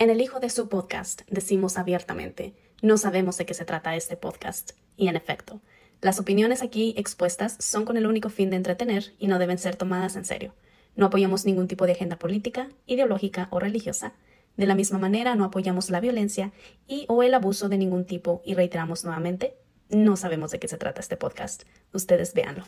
En el hijo de su podcast decimos abiertamente, no sabemos de qué se trata este podcast. Y en efecto, las opiniones aquí expuestas son con el único fin de entretener y no deben ser tomadas en serio. No apoyamos ningún tipo de agenda política, ideológica o religiosa. De la misma manera, no apoyamos la violencia y o el abuso de ningún tipo y reiteramos nuevamente, no sabemos de qué se trata este podcast. Ustedes véanlo.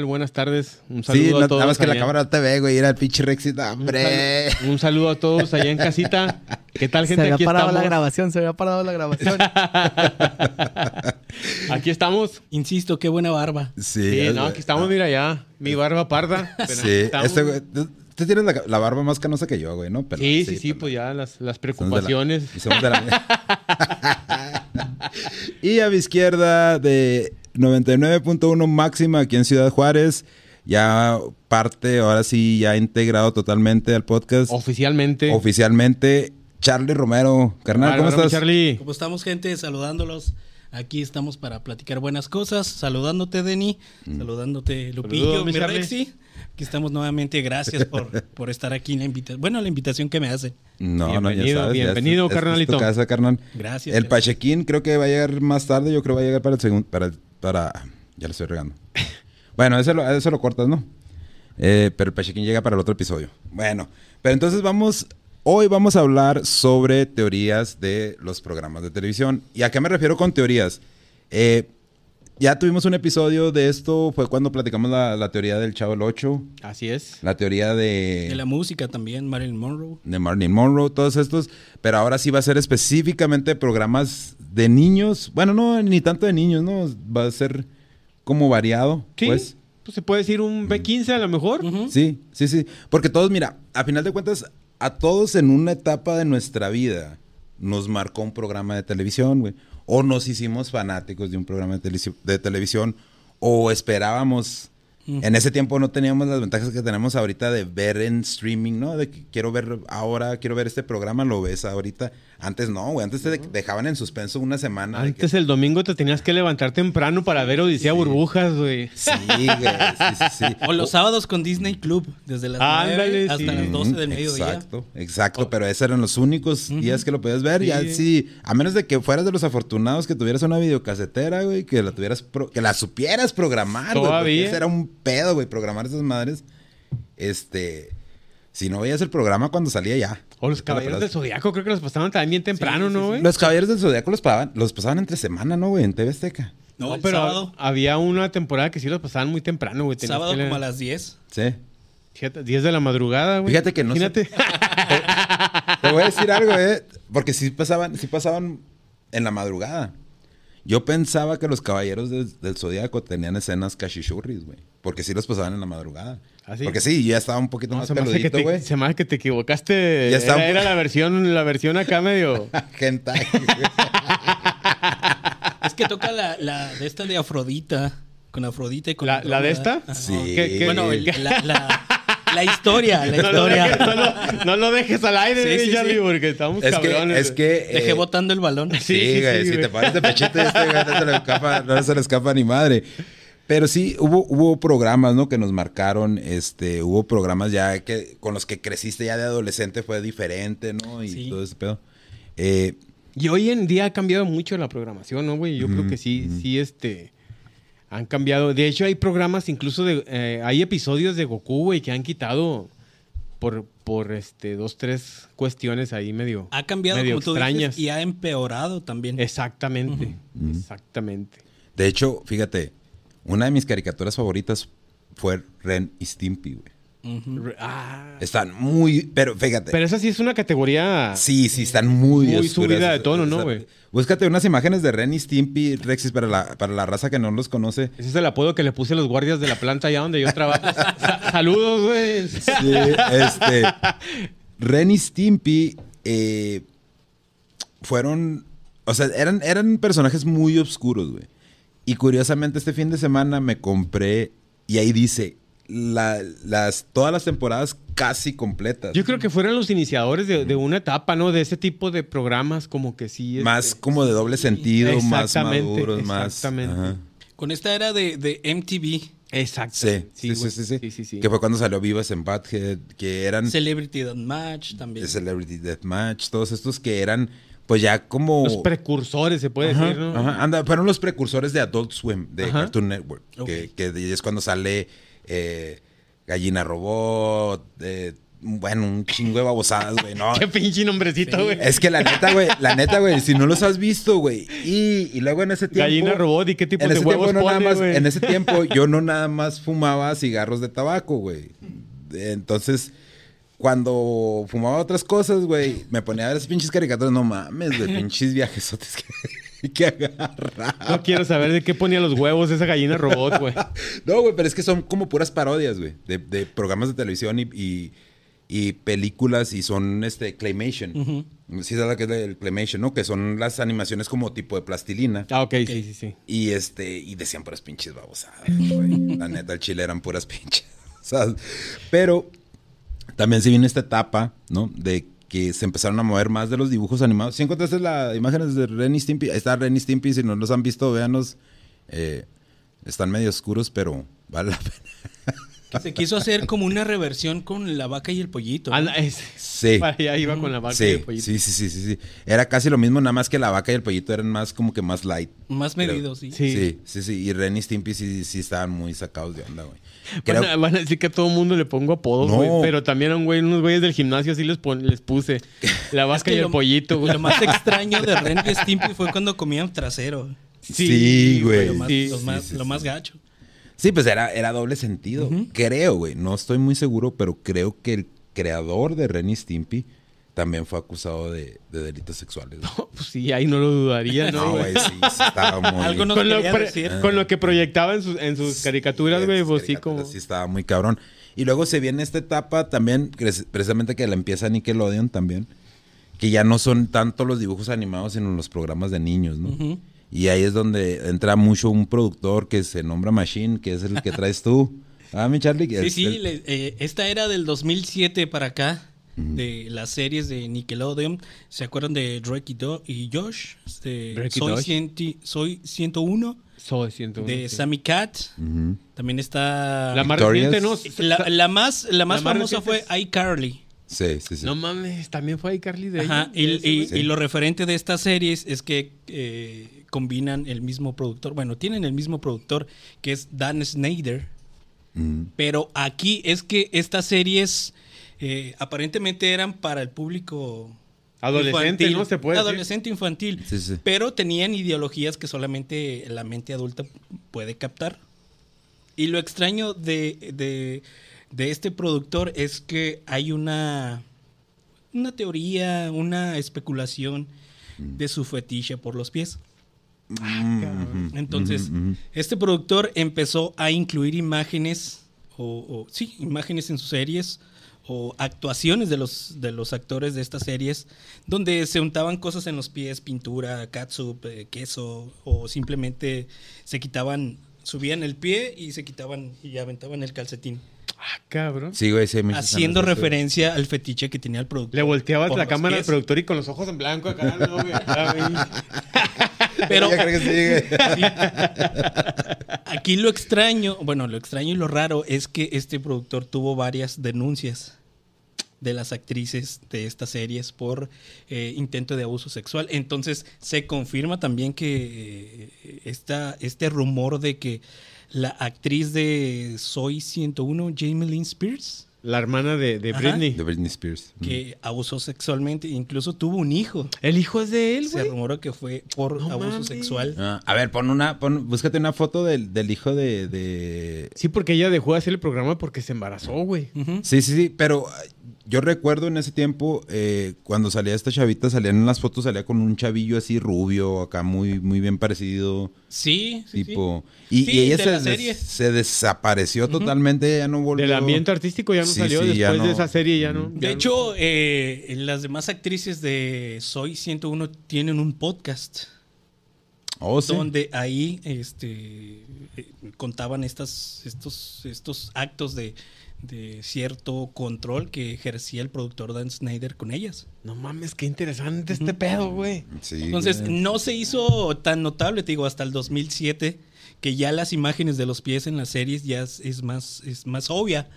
Buenas tardes. Un saludo Sí, a todos. nada más que la cámara no te ve, güey. Era el pinche Rexit. Un ¡Hombre! saludo, un saludo a todos allá en casita. ¿Qué tal, Se gente? había Aquí parado estamos. la grabación, se había parado la grabación. Aquí estamos. Insisto, qué buena barba. Sí, Sí, es- no, aquí estamos, mira ya. Mi barba parda. pero Sí, este güey. Tú, tú tienes la, la barba más canosa que yo, güey, ¿no? Pero- sí, sí, sí, pero- pues ya las, las somos de la- preocupaciones. y somos de la- y a mi izquierda de 99.1 máxima aquí en Ciudad Juárez. Ya parte, ahora sí, ya integrado totalmente al podcast. Oficialmente. Oficialmente, Charlie Romero. Carnal, ¿cómo estás? Charlie? ¿Cómo estamos, gente? Saludándolos. Aquí estamos para platicar buenas cosas. Saludándote, Denny. Saludándote, Lupillo, Saludos, mi. Rexy. Aquí estamos nuevamente. Gracias por, por estar aquí en la invitación. Bueno, la invitación que me hacen. No, no, ya Bienvenido, sabes. ya es- bienvenido, es- es carnalito. tu casa, carnal. Gracias. El Pachequín creo que va a llegar más tarde. Yo creo que va a llegar para el segundo. Para, para. Ya lo estoy regando. bueno, eso lo, eso lo cortas, ¿no? Eh, pero el Pachequín llega para el otro episodio. Bueno, pero entonces vamos. Hoy vamos a hablar sobre teorías de los programas de televisión. ¿Y a qué me refiero con teorías? Eh, ya tuvimos un episodio de esto. Fue cuando platicamos la, la teoría del Chavo el 8. Así es. La teoría de De la música también, Marilyn Monroe. de Marilyn Monroe, todos estos, pero ahora sí va a ser específicamente programas de niños. Bueno, no, ni tanto de niños, ¿no? Va a ser como variado, Sí. pues. Pues se puede decir un B15 a lo mejor. Sí, sí, sí. Porque todos, mira, a final de cuentas, a todos en una etapa de nuestra vida nos marcó un programa de televisión, güey. O nos hicimos fanáticos de un programa de, televisi- de televisión, o esperábamos. En ese tiempo no teníamos las ventajas que tenemos ahorita de ver en streaming, ¿no? De que quiero ver ahora, quiero ver este programa, lo ves ahorita. Antes no, güey. Antes te de- dejaban en suspenso una semana. que- Antes el domingo te tenías que levantar temprano para ver Odisea Burbujas, güey. Sí, güey. Sí, sí, sí. O los sábados con Disney Club, desde las Ándale, 9 hasta sí. las 12 del mediodía. Exacto, exacto, pero esos eran los únicos días que lo podías ver. Ya Sí. sí, a menos de que fueras de los afortunados que tuvieras una videocasetera, güey, que la tuvieras, pro- que la supieras programar, güey. Todavía. Ese era un pedo, güey, programar esas madres. Este, si no veías el programa cuando salía ya. O los Caballeros del Zodiaco, creo que los pasaban también bien temprano, sí, ¿no, sí. güey? Los Caballeros del Zodiaco los pasaban, los pasaban entre semana, ¿no, güey? En TV Azteca. No, pero sábado. había una temporada que sí los pasaban muy temprano, güey. Tenías Sábado que como a las 10. Sí. Fíjate, 10 de la madrugada, güey. Fíjate que no sé- Imagínate. Te voy a decir algo, eh. Porque sí pasaban, sí pasaban en la madrugada. Yo pensaba que los caballeros del, del Zodíaco tenían escenas cachichurris, güey. Porque sí los pasaban en la madrugada. ¿Ah, sí? Porque sí, ya estaba un poquito No, más peludito, güey. se me hace que te equivocaste. Ya está Era, un- era la versión, la versión acá medio. Hentai. Es que toca la, la de esta de Afrodita. Con Afrodita y con ¿La, la de esta? Ajá. Sí. ¿Qué- qué- Bueno, el- la, la, la historia, la No lo, dejes, no, historia. lo, no lo dejes al aire, Sí, sí, Charlie, sí. porque estamos es que, cabrones. es que... Dejé eh, botando el balón. Sí, Sí, sí, güey, sí, si güey. te pones de pechito este, güey, no se le escapa, no se le escapa ni madre. Pero sí, hubo, hubo programas, ¿no? Que nos marcaron, este, hubo programas ya que con los que creciste ya de adolescente fue diferente, ¿no? Y Sí. todo ese pedo. Eh, Y hoy en día ha cambiado mucho la programación, ¿no, güey? Yo creo que sí, sí, este. Han cambiado. De hecho, hay programas incluso de. eh, hay episodios de Goku, güey, que han quitado por, por este, dos, tres cuestiones ahí medio. Ha cambiado, medio como tú extrañas. dices, y ha empeorado también. Exactamente. Exactamente. de hecho, fíjate, una de mis caricaturas favoritas fue Ren y Stimpy, güey. Ah. Están muy, pero fíjate. Pero esa sí es una categoría. Sí, sí, están muy Muy oscuras. subida de tono, ¿no, güey? Búscate unas imágenes de Ren y Stimpy, Rexis, para la, para la raza que no los conoce. Ese es el apodo que le puse a los guardias de la planta allá donde yo trabajo. Sa- Saludos, güey. Sí, este. Ren y Stimpy eh, fueron. O sea, eran, eran personajes muy oscuros, güey. Y curiosamente, este fin de semana me compré. Y ahí dice. La- las, todas las temporadas casi completas. Yo creo que fueron los iniciadores de, de una etapa, ¿no? De ese tipo de programas, como que sí. este, más como de doble sentido, más Exactamente, maduros, más. exactamente. ajá. Con esta era de, de MTV, Exacto. Sí, sí, sí, sí, sí. sí. Que fue cuando salió Vivas en Butthead, que eran Celebrity Match también. de Celebrity Deathmatch, todos estos que eran, pues ya como. Los precursores, se puede Ajá, decir, ¿no? ajá, anda, fueron los precursores de Adult Swim, de Ajá. Cartoon Network. Que es cuando sale eh, Gallina Robot, eh, bueno, un chingo de babosadas, güey, ¿no? Qué pinche nombrecito, güey. Es que la neta, güey, la neta, güey, si no los has visto, güey, y, y luego en ese tiempo... Gallina robot y qué tipo en de ese huevos tiempo no nada más. En ese tiempo yo no nada más fumaba cigarros de tabaco, güey. Entonces, cuando fumaba otras cosas, güey, me ponía a ver esas pinches caricaturas. No mames, güey, pinches viajesotes que, que agarraba. No quiero saber de qué ponía los huevos esa gallina robot, güey. No, güey, pero es que son como puras parodias, güey, de, de programas de televisión y, y, y películas y son, este, claymation. Sí, sabes lo que es el claymation, ¿no? Que son las animaciones como tipo de plastilina. Ah, ok, sí, sí, sí. Y este, y decían puras pinches babosadas, güey. La neta, el chile eran puras pinches. babosadas. Pero también se viene esta etapa, ¿no? De que se empezaron a mover más de los dibujos animados. Si encontraste las imágenes de Ren y Stimpy, ahí está Ren y Stimpy, si no los han visto, véanlos. Eh, están medio oscuros, pero vale la pena. Que se quiso hacer como una reversión con la vaca y el pollito. es- Sí. Para allá iba con la vaca y Sí, el pollito. sí, sí, sí, sí, sí. Era casi lo mismo, nada más que la vaca y el pollito eran más como que más light. Más medidos, sí. Sí. Sí, sí, sí. Y Ren y Stimpy sí, sí estaban muy sacados de onda, güey. Van, a, van a decir que a todo mundo le pongo apodos, No. güey. Pero también a un güey, unos güeyes del gimnasio así les, pon- les puse la Es que y el lo- pollito, güey. Lo más extraño de Ren y Stimpy fue cuando comían trasero. Sí, güey. Lo más, sí, lo más gacho. Sí, pues era, era doble sentido. Creo, güey. No estoy muy seguro, pero creo que el creador de Ren y Stimpy también fue acusado de, de delitos sexuales. güey. Pues sí, ahí no lo dudaría, ¿no, No, güey? sí, sí estaba muy... Algo Con lo, decir. con lo que proyectaba en sus, en sus caricaturas, güey, pues sí, como... Sí estaba muy cabrón. Y luego se viene esta etapa también, precisamente que la empieza Nickelodeon también, que ya no son tanto los dibujos animados, sino los programas de niños, ¿no? Y ahí es donde entra mucho un productor que se nombra Machine, que es el que traes tú. Ah, mi Charlie. Sí, es sí, el- le- eh, esta era del 2007 para acá, de las series de Nickelodeon. ¿Se acuerdan de Drake y, Do- y Josh? De Drake y Soy, Josh. cienti- Soy 101, Soy 101, de sí. Sammy Cat. También está... La más Victorious. reciente, ¿no? la, la más, la más La más famosa reciente fue iCarly. Sí, sí, sí. No mames, también fue ahí Carly de Ajá, ella, y, y-. Sí. y lo referente de estas series es que eh, combinan el mismo productor, bueno, tienen el mismo productor que es Dan Snyder, pero aquí es que estas series eh, aparentemente eran para el público Adolescente, infantil, ¿no? Se puede decir. Adolescente infantil, Sí, sí. pero tenían ideologías que solamente la mente adulta puede captar. Y lo extraño de, de- de este productor es que hay una, una teoría, una especulación de su fetiche por los pies. Ujú, Entonces, ujú, ujú. este productor empezó a incluir imágenes, o, o- sí, imágenes en sus series, o actuaciones de los, de los actores de estas series, donde se untaban cosas en los pies, pintura, catsup, eh, queso, o simplemente se quitaban, subían el pie y se quitaban y aventaban el calcetín. Ah, cabrón. Sí, güey, sí, Haciendo referencia al fetiche que tenía el productor. Le volteabas la cámara al pies. productor y con los ojos en blanco acá, ¿no, güey? Pero sí. Aquí lo extraño, bueno, lo extraño y lo raro es que este productor tuvo varias denuncias de las actrices de estas series por eh, intento de abuso sexual. Entonces se confirma también que eh, esta, este rumor de que la actriz de Soy 101, Jamie Lynn Spears, La hermana de, de Ajá. Britney. De Britney Spears. que abusó sexualmente, incluso tuvo un hijo. El hijo es de él, Se güey. rumoró que fue por No abuso mames. sexual. Ah, a ver, pon una, pon, búscate una foto del, del hijo de, de... Sí, porque ella dejó de hacer el programa porque se embarazó, güey. Ujú. Sí, sí, sí, pero ah, yo recuerdo en ese tiempo, eh, cuando salía esta chavita, salían en las fotos, salía con un chavillo así rubio, acá muy, muy bien parecido, Sí, sí, sí. tipo... Y, Sí, y ella de se, la des- serie. se desapareció totalmente, ya no volvió... Del ambiente artístico ya no Sí, salió. sí, ya Después de esa serie ya no. De ya no. hecho, eh, las demás actrices de Soy 101 tienen un podcast. Oh, sí. donde ahí este, eh, contaban estas, estos, estos actos de, de cierto control que ejercía el productor Dan Snyder con ellas. No mames, qué interesante este pedo, güey. Sí, Entonces, güey. no se hizo tan notable, te digo, hasta el 2007, que ya las imágenes de los pies en las series ya es, es más, es más obvia.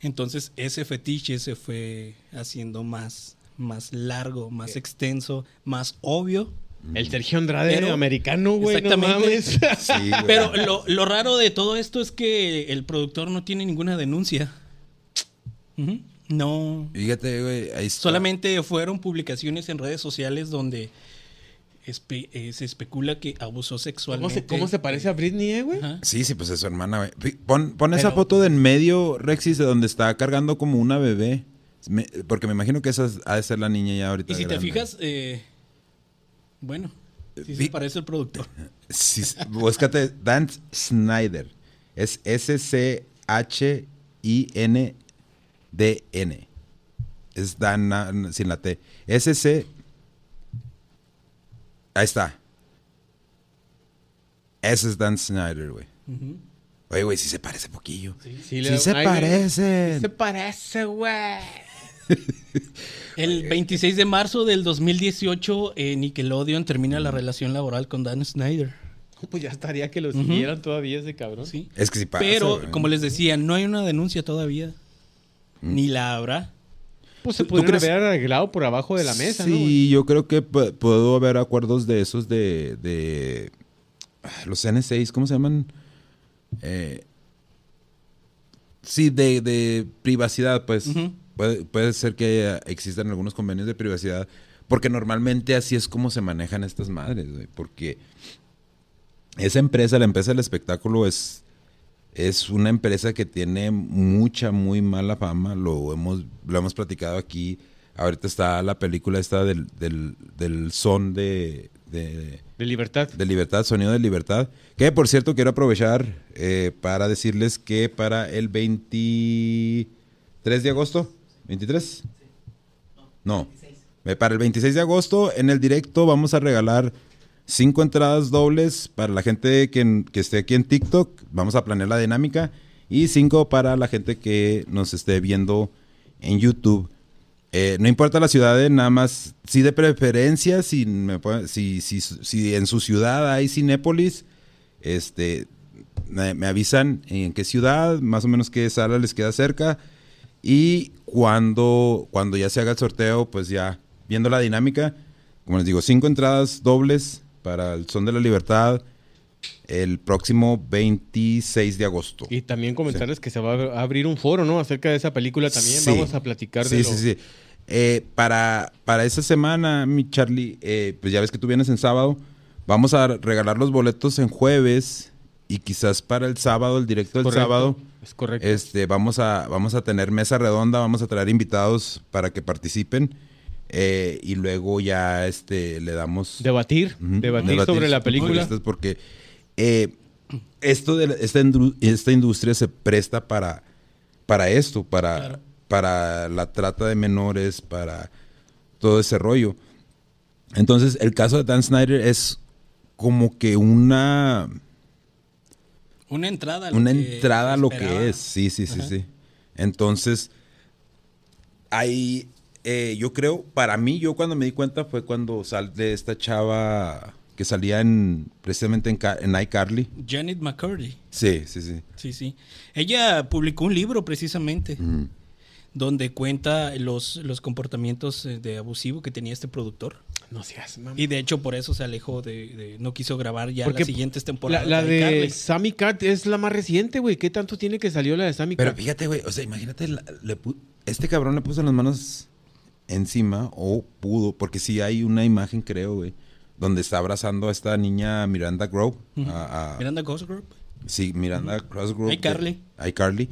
Entonces, ese fetiche se fue haciendo más, más largo, más extenso, más obvio. El Sergio Andrade Pero- americano, güey. No Exactamente. mames. Sí, güey. Pero lo, lo raro de todo esto es que el productor no tiene ninguna denuncia. No. Fíjate, güey. Ahí está. Solamente fueron publicaciones en redes sociales donde espe- eh, se especula que abusó ¿Cómo sexualmente. se, cómo se parece a Britney, eh, güey? Ajá. Sí, sí, pues es su hermana, güey. Pon, pon esa Pero- foto de en medio, Rexis, de donde está cargando como una bebé. Me- porque me imagino que esa es- ha de ser la niña ya ahorita. Y si te fijas, eh, bueno, sí Vi- se parece el productor. Sí, búscate Dan Snyder. Es S-C-H-I-N-D-N. Es Dan sin la T. S-C. Ahí está. Ese es Dan Snyder, güey. Oye, güey, sí se parece poquillo. Sí, le da se un aire. parecen. Se parece, güey. El 26 de marzo del 2018, eh, Nickelodeon termina la relación laboral con Dan Snyder. Pues ya estaría que lo siguieran todavía ese cabrón. ¿sí? Es que sí pasa. Pero, güey. como les decía, no hay una denuncia todavía. Mm. Ni la habrá. Pues se ¿Tú pudieron crees? haber arreglado por abajo de la mesa, sí, ¿no? güey? yo creo que pu- puedo haber acuerdos de esos de, de ah, los N6, ¿cómo se llaman? Eh, sí, de, de privacidad, pues. Ujú. Puede, puede ser que existan algunos convenios de privacidad, porque normalmente así es como se manejan estas madres, güey, porque esa empresa, la empresa del espectáculo, es, es una empresa que tiene mucha, muy mala fama. Lo hemos, lo hemos platicado aquí. Ahorita está la película esta del, del, del son de, de, De libertad. de libertad, sonido de libertad. Que por cierto quiero aprovechar eh, para decirles que para el 23 de agosto, 23? No. Eh, Para el 26 de agosto en el directo vamos a regalar cinco entradas dobles para la gente que, que esté aquí en TikTok. Vamos a planear la dinámica. Y cinco para la gente que nos esté viendo en YouTube. Eh, no importa la ciudad, eh, nada más, sí de preferencia, si, me puede- si, si, si en su ciudad hay Cinépolis, este, me, me avisan en qué ciudad, más o menos qué sala les queda cerca. Y cuando, cuando ya se haga el sorteo, pues ya viendo la dinámica, como les digo, cinco entradas dobles para el Son de la Libertad el próximo 26 de agosto. Y también comentarles que se va a abrir un foro, ¿no? Acerca de esa película también. Sí. Vamos a platicar Sí, de sí, lo- sí. Eh, para, para esa semana, mi Charlie, eh, pues ya ves que tú vienes en sábado. Vamos a regalar los boletos en jueves y quizás para el sábado, el directo del sábado, Es correcto. este, vamos a, vamos a tener mesa redonda, vamos a traer invitados para que participen eh, y luego ya este, le damos... Debatir, debatir, sobre la película. Porque eh, esto de la- esta, esta industria se presta para, para esto, para, Claro. para la trata de menores, para todo ese rollo. Entonces, el caso de Dan Snyder es como que una, Una entrada. a lo una que entrada a lo que es. Sí, sí, sí, Ajá. sí. Entonces, hay, eh, yo creo, para mí, yo cuando me di cuenta fue cuando sal de esta chava que salía en, precisamente en, en iCarly. Janet McCurdy. Sí, sí, sí. Sí, sí. Ella publicó un libro precisamente donde cuenta los, los comportamientos eh, de abusivo que tenía este productor. No seas mamá. Y de hecho por eso se alejó de, de- no quiso grabar ya Porque las siguientes La, temporadas. la de. Sammy Cat es la más reciente, güey. ¿Qué tanto tiene que salió la de Sammy Pero Cat? fíjate, güey, o sea, imagínate, la- le este cabrón le puso las manos encima, o pudo, porque sí hay una imagen, creo, güey, donde está abrazando a esta niña Miranda Grove. Ujú. a- a- Miranda Ghost Group. Sí, Miranda Crossgrove. iCarly. iCarly.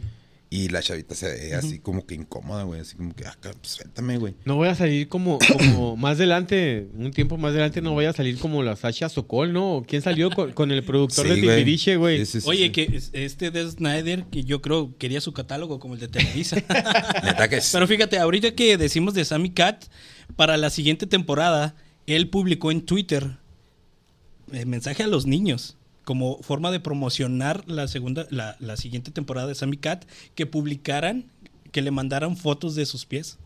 Y la chavita se ve así como que incómoda, güey. Así como que, ah, pues suéltame, güey. No voy a salir como, como más adelante, un tiempo más adelante, no voy a salir como la Sasha Sokol, ¿no? ¿Quién salió con, con el productor Sí, de. Timbiriche, güey? Sí, sí, sí, Oye, sí. que es- este de Snyder, que yo creo quería su catálogo como el de Televisa. Pero fíjate, ahorita que decimos de Sammy Cat, para la siguiente temporada, él publicó en Twitter eh, mensaje a los niños como forma de promocionar la segunda, la, la siguiente temporada de Sammy Cat, que publicaran, que le mandaran fotos de sus pies.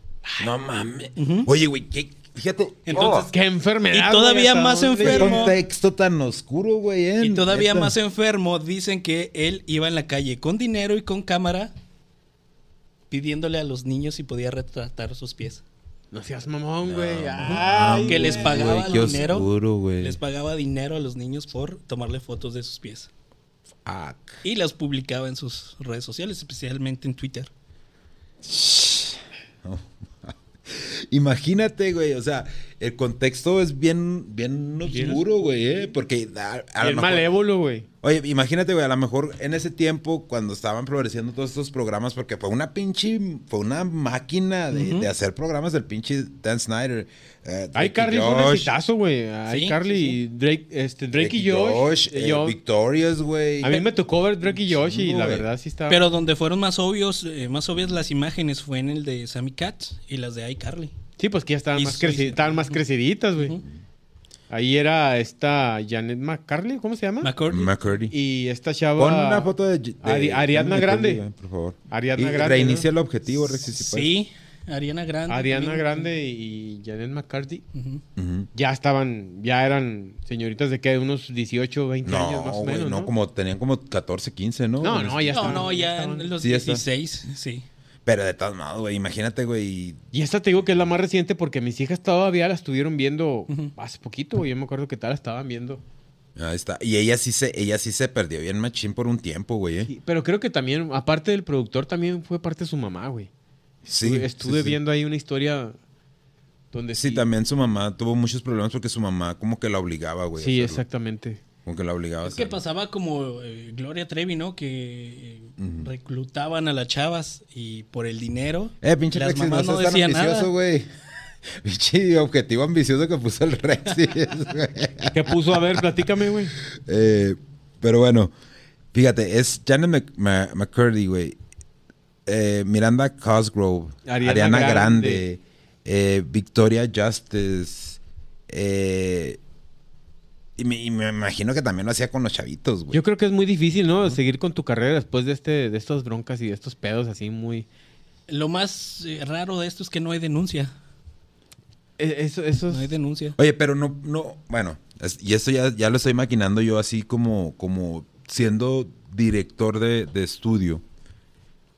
No mames. Oye, güey, ¿qué? Fíjate. Entonces, Qué enfermedad. Y todavía güey, más enfermo. contexto tan oscuro, güey. eh, Y todavía neta. más enfermo, dicen que él iba en la calle con dinero y con cámara pidiéndole a los niños si podía retratar sus pies. No seas mamón, güey. Ay, que les güey. pagaba qué dinero. oscuro. Les pagaba dinero a los niños por tomarle fotos de sus pies. Fuck. Y las publicaba en sus redes sociales, especialmente en Twitter. Imagínate, güey, o sea, el contexto es bien, bien oscuro, güey, ¿eh? Porque a, a lo Bien mejor- malévolo, güey. Oye, imagínate, güey, a lo mejor en ese tiempo, cuando estaban floreciendo todos estos programas, porque fue una pinche, fue una máquina de, de hacer programas del pinche Dan Snyder. eh, Ay, Carly fue un Josh, exitazo, güey. Ay, Sí, Carly sí, y Drake, este, Drake, Drake y Josh. eh, yo- Victorious, güey. a mí me tocó ver Drake y Josh y la verdad sí estaba. Pero donde fueron más obvios, eh, más obvias las imágenes fue en el de Sammy Cat y las de iCarly. Sí, pues que ya estaban Y más, creci- estaban más creciditas, güey. Ahí era esta Janet McCarley, ¿cómo se llama? McCordy. McCurdy. y esta chava. Pon una foto de, de Ari- Ariadna de Grande. McCurdy, güey, por favor. Ariadna Y Grande, Reinicia ¿no? el objetivo, puedes. Sí, Ariana Grande. Ariana también. Grande y Janet McCarthy. Ujú. Ujú. Ya estaban, ya eran señoritas de que unos 18, 20 No, años más o güey, menos. no, ¿no? como tenían como 14, 15, ¿no? No, no, ya No, estaban. no, ya estaban. en los Sí, ya está. 16, sí. Pero de todos modos, güey, imagínate, güey. Y esta te digo que es la más reciente porque mis hijas todavía la estuvieron viendo hace poquito, güey. Yo me acuerdo que tal la estaban viendo. Ahí está. Y ella sí se, ella sí se perdió bien machín por un tiempo, güey. ¿eh? Pero creo que también, aparte del productor, también fue parte de su mamá, güey. Sí. Estuve, estuve sí, sí. viendo ahí una historia donde Sí, también su mamá tuvo muchos problemas porque su mamá como que la obligaba, güey. a Sí, hacerlo. exactamente. Como que la obligaba a Es que pasaba como eh, Gloria Trevi, ¿no? Que eh, reclutaban a las chavas y por el dinero. Eh, pinche las no mamás no tan decían ambicioso, nada. güey. Pinche objetivo ambicioso que puso el Rexy. güey. ¿Qué puso? A ver, platícame, güey. Eh, pero bueno, fíjate, es Janet Mc- McCurdy, güey. Eh, Miranda Cosgrove, Ariana Ariana, Grande, Grande. eh, Victoria Justice. eh, y, me, y me imagino que también lo hacía con los chavitos, güey. Yo creo que es muy difícil, ¿no? Seguir con tu carrera después de este, de estas broncas y de estos pedos así muy. Lo más eh, raro de esto es que no hay denuncia. Eh, Eso, eso No hay denuncia. Oye, pero no, no, bueno, es- y esto ya, ya lo estoy maquinando yo así como, como siendo director de, de estudio.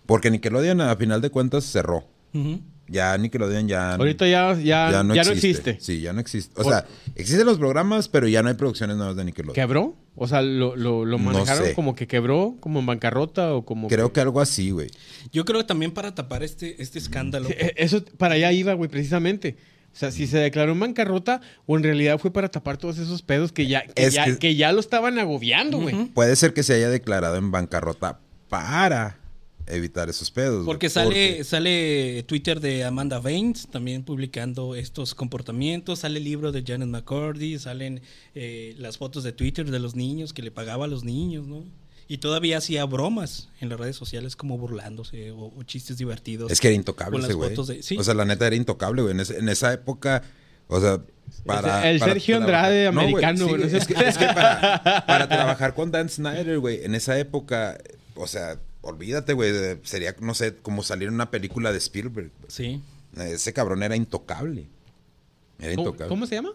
Porque Nickelodeon a final de cuentas cerró. Ujú. Ya Nickelodeon ya... Ahorita ya, ya, ya, no, existe. Sí, ya no existe. O sea, existen los programas, pero ya no hay producciones nuevas de Nickelodeon. ¿Quebró? O sea, lo, lo, lo No manejaron sé. como que quebró, como en bancarrota o como. Creo que algo así, güey. Yo creo que también para tapar este, este escándalo. Sí, Eso para allá iba, güey, precisamente. O sea, si se declaró en bancarrota o en realidad fue para tapar todos esos pedos que ya, que Es ya, que- que ya lo estaban agobiando, güey. Puede ser que se haya declarado en bancarrota para evitar esos pedos. Porque sale, sale Twitter de Amanda Baines también publicando estos comportamientos, sale el libro de Janet McCordy, salen eh, las fotos de Twitter de los niños que le pagaba a los niños, ¿no? Y todavía hacía bromas en las redes sociales como burlándose o, o chistes divertidos. Es que era intocable ese güey. fotos de- sí. O sea, la neta era intocable, güey. En, esa época, o sea, para... el para Sergio Andrade No, americano, sí, güey, que, es que para, para trabajar con Dan Snyder, güey, en esa época, o sea, olvídate, güey, sería, no sé, como salir en una película de Spielberg. Sí. Ese cabrón era intocable. Era ¿Cómo, intocable. cómo se llama?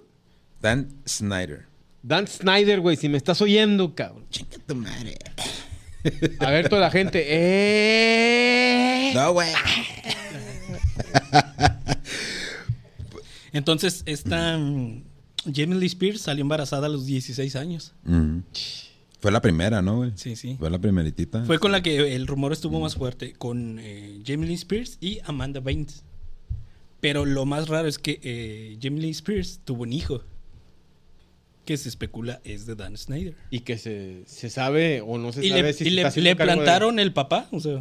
Dan Snyder. Dan Snyder, güey, si me estás oyendo, cabrón. Chinga tu madre. A ver, toda la gente. ¡Eh! No, güey. Entonces, esta mm, Jamie Lee Spears salió embarazada a los 16 años. Ujú. Fue la primera, ¿no, güey? Sí, sí. Fue la primeritita. Fue con la que el rumor estuvo más fuerte, con eh, Jamie Lee Spears y Amanda Baines. Pero lo más raro es que eh, Jamie Lee Spears tuvo un hijo, que se especula es de Dan Snyder. Y que se, se sabe o no se Y sabe le, si y se le- está haciendo le cargo de- plantaron el papá, o sea,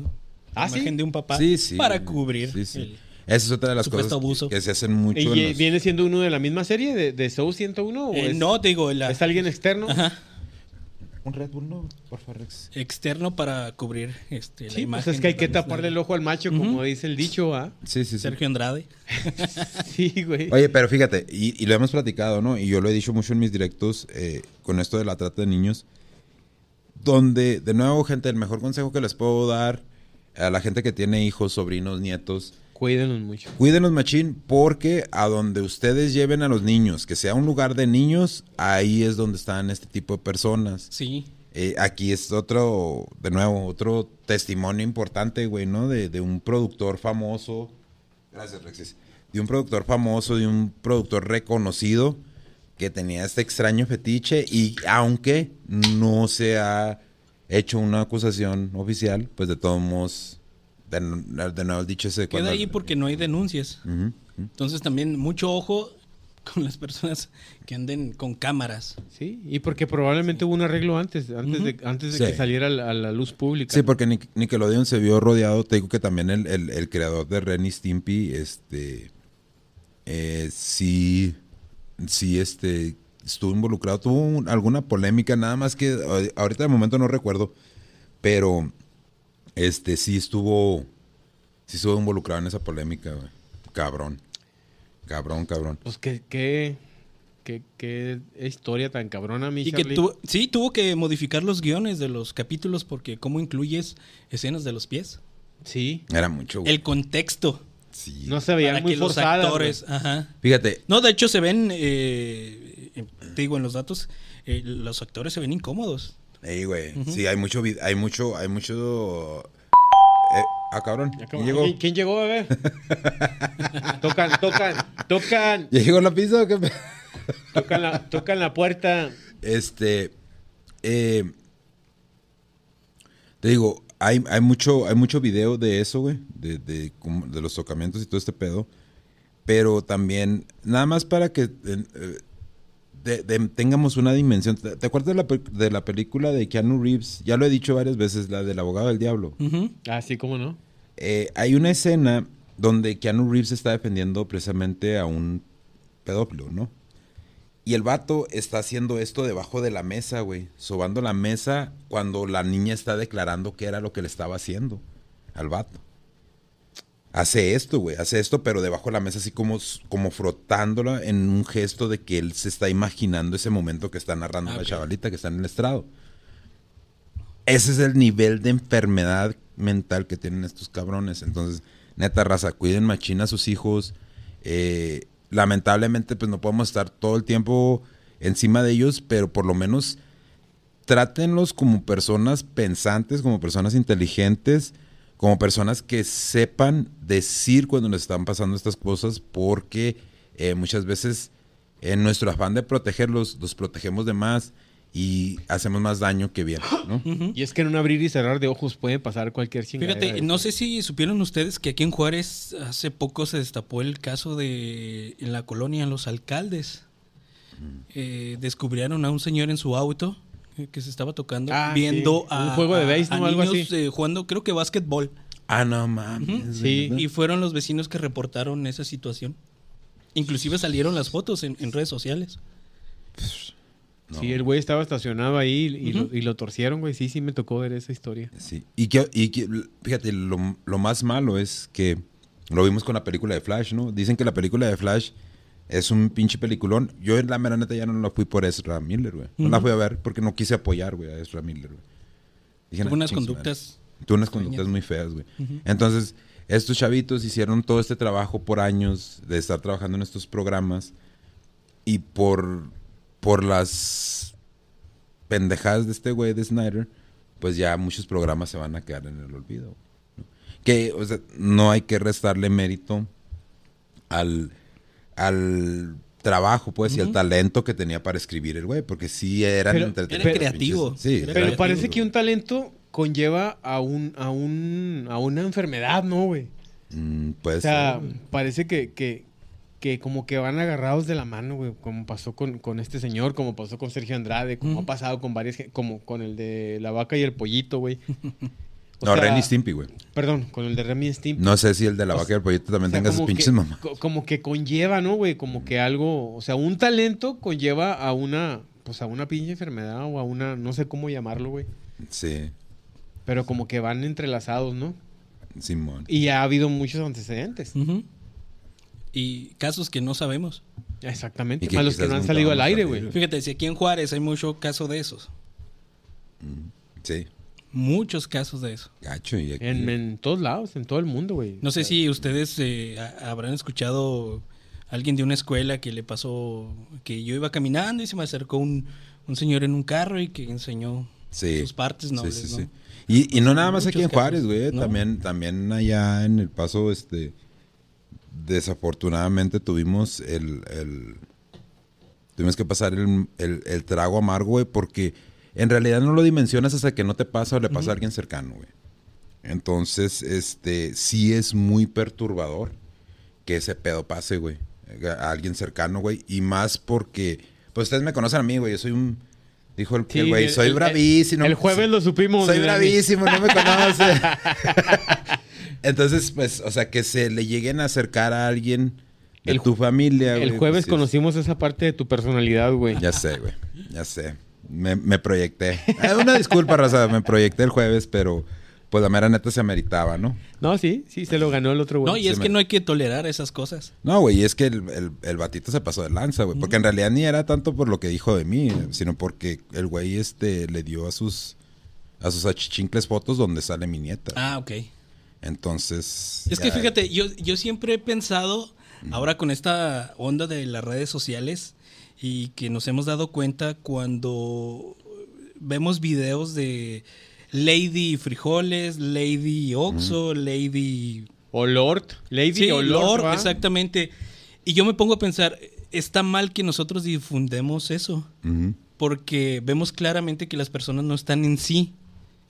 ¿Ah, la sí? imagen de un papá Sí, sí. para güey. cubrir. Sí, sí. el- Esa es otra de las cosas abuso. que se hacen mucho. ¿Y en los- viene siendo uno de la misma serie de, de Show 101? ¿o Eh, es, no, te digo, la, ¿Es alguien externo? Ajá. Un Red Bull, no, por favor. Externo para cubrir este, la Sí, pues imagen. es que hay que taparle el ojo al macho, Ujú. como dice el dicho, ¿ah? Sí, sí, sí. Sergio Andrade. Sí, güey. Oye, pero fíjate, y, y lo hemos platicado, ¿no? Y yo lo he dicho mucho en mis directos eh, con esto de la trata de niños. Donde, de nuevo, gente, el mejor consejo que les puedo dar a la gente que tiene hijos, sobrinos, nietos, Cuídenlos mucho. cuídenlos machín porque a donde ustedes lleven a los niños, que sea un lugar de niños, ahí es donde están este tipo de personas. Sí. Eh, aquí es otro, de nuevo, otro testimonio importante, güey, ¿no? De, de un productor famoso. Gracias, Rexis. De un productor famoso, de un productor reconocido que tenía este extraño fetiche y aunque no se ha hecho una acusación oficial, pues de todos modos, de, de nuevo el dicho ese... Queda cuando- ahí porque no hay denuncias. Entonces también mucho ojo con las personas que anden con cámaras. Sí, y porque probablemente hubo un arreglo antes, antes de, antes de Sí. que saliera a la, a la luz pública. Sí, porque Nic- Nickelodeon se vio rodeado. Te digo que también el, el- el creador de Ren y Stimpy, este, eh, sí, sí, este, estuvo involucrado. Tuvo un- alguna polémica, nada más que eh, ahorita de momento no recuerdo, pero, este, sí estuvo, sí estuvo involucrado en esa polémica, güey. Cabrón, cabrón, cabrón. Pues qué, qué, qué, qué historia tan cabrona, mi Y que tu- sí, tuvo que modificar los guiones de los capítulos porque cómo incluyes escenas de los pies. Sí, Era mucho, güey. El contexto. Sí. no se veían para muy que los forzadas. actores... güey. Ajá. Fíjate, No, de hecho se ven, eh, eh, te digo en los datos, eh, los actores se ven incómodos. Ey, güey. Sí, hay mucho, hay mucho, hay mucho. Eh, ah, cabrón. ¿Quién llegó? ¿Quién, quién llegó, bebé? tocan, tocan, tocan, ¿Ya llegó la pizza o qué? tocan la, tocan la puerta. Este. eh, te digo, hay, hay mucho, hay mucho video de eso, güey. De, de, de los tocamientos y todo este pedo. Pero también, nada más para que eh, de- de- tengamos una dimensión. ¿Te, te acuerdas de la, de la película de Keanu Reeves? Ya lo he dicho varias veces, la del abogado del diablo. Ujú. Ah, sí, cómo no. Eh, hay una escena donde Keanu Reeves está defendiendo precisamente a un pedófilo, ¿no? Y el vato está haciendo esto debajo de la mesa, güey. Sobando la mesa cuando la niña está declarando que era lo que le estaba haciendo al vato. Hace esto, güey. Hace esto, pero debajo de la mesa, así como, como frotándola en un gesto de que él se está imaginando ese momento que está narrando Ah, la chavalita que está en el estrado. Ese es el nivel de enfermedad mental que tienen estos cabrones. Entonces, neta raza, cuiden machina a sus hijos. Eh, lamentablemente, pues no podemos estar todo el tiempo encima de ellos, pero por lo menos trátenlos como personas pensantes, como personas inteligentes, como personas que sepan decir cuando les están pasando estas cosas, porque eh, muchas veces en nuestro afán de protegerlos, los protegemos de más y hacemos más daño que bien, ¿no? Y es que en un abrir y cerrar de ojos puede pasar cualquier chingada. Fíjate, no sé si supieron ustedes que aquí en Juárez hace poco se destapó el caso de en la colonia Los Alcaldes. Eh, descubrieron a un señor en su auto que se estaba tocando Ah, viendo sí. a, Un juego de a- béis, a ¿no? Algo niños así. eh, jugando, creo que básquetbol. Ah, no mames. Sí, ¿verdad? Y fueron los vecinos que reportaron esa situación. Inclusive salieron las fotos en, en redes sociales. No. Sí, el güey estaba estacionado ahí y, Ujú. lo, y lo torcieron, güey. Sí, sí, me tocó ver esa historia. Sí. Y, que, y que, fíjate, lo, lo más malo es que lo vimos con la película de Flash, ¿no? Dicen que la película de Flash es un pinche peliculón. Yo en la mera neta ya no la fui por Ezra Miller, güey. No la fui a ver porque no quise apoyar, güey, a Ezra Miller, güey. Dije, Tuvo "Nah, unas conductas. madre". Tuvo unas conductas muy feas, güey. Entonces, estos chavitos hicieron todo este trabajo por años de estar trabajando en estos programas y por, por las pendejadas de este güey de Snyder, pues ya muchos programas se van a quedar en el olvido. ¿no? Que, o sea, no hay que restarle mérito al, al trabajo, pues, y al talento que tenía para escribir el güey, porque sí eran Pero- entretenidos. Era creativo. Sí, Era Pero creativo. parece que un talento conlleva a un, a un, a una enfermedad, ¿no, güey? Mm, puede O sea, ser. parece que, que, que como que van agarrados de la mano, güey, como pasó con, con este señor, como pasó con Sergio Andrade, como ha pasado con varias, como con el de la vaca y el pollito, güey. O No, sea, Ren y Stimpy, güey. Perdón, con el de Remy y Stimpy. No sé si el de la O vaca y el pollito también O sea, tenga sus pinches que- mamás. co- Como que conlleva, ¿no, güey? Como que algo, o sea, un talento conlleva a una, pues a una pinche enfermedad o a una, no sé cómo llamarlo, güey. Sí, Pero como que van entrelazados, ¿no? Simón. Y ha habido muchos antecedentes. Y casos que no sabemos. Exactamente. Más los que no han salido al aire, güey. Fíjate, si aquí en Juárez hay mucho caso de esos. Sí, Muchos casos de eso. gacho. Y aquí, En, en todos lados, en todo el mundo, güey. No sé si ustedes eh, habrán escuchado a alguien de una escuela que le pasó que yo iba caminando y se me acercó un, un señor en un carro y que enseñó sí. sus partes nobles, Sí, sí, ¿no? sí. Y, y no nada más Muchos aquí en Juárez, güey. ¿no? También, también allá en El Paso, este... Desafortunadamente tuvimos el... el- tuvimos que pasar el, el- el trago amargo, güey, porque en realidad no lo dimensionas hasta que no te pasa o le pasa a alguien cercano, güey. Entonces, este, sí es muy perturbador que ese pedo pase, güey. A alguien cercano, güey. Y más porque, pues ustedes me conocen a mí, güey. Yo soy un, dijo el Sí, el güey, soy el- bravísimo. el jueves lo supimos, Soy bravísimo, no me conoce. Entonces, pues, o sea, que se le lleguen a acercar a alguien de El tu familia, El güey, jueves pues, sí es- conocimos esa parte de tu personalidad, güey. Ya sé, güey. Ya sé. Me, me proyecté. Eh, una disculpa, raza. Me proyecté el jueves, pero pues la mera neta se ameritaba, ¿no? No, sí, sí, se lo ganó el otro güey. No, y es que me- no hay que tolerar esas cosas. No, güey, es que el, el, el batito se pasó de lanza, güey. Porque en realidad ni era tanto por lo que dijo de mí, sino porque el güey este le dio a sus a sus achichincles fotos donde sale mi nieta. Ah, ok. Entonces. Es ya- que fíjate, yo, yo siempre he pensado, ahora con esta onda de las redes sociales, y que nos hemos dado cuenta cuando vemos videos de Lady Frijoles, Lady Oxo, Lady... O Lord, Lady Sí, o Lord. Exactamente. Y yo me pongo a pensar, está mal que nosotros difundemos eso, porque vemos claramente que las personas no están en sí,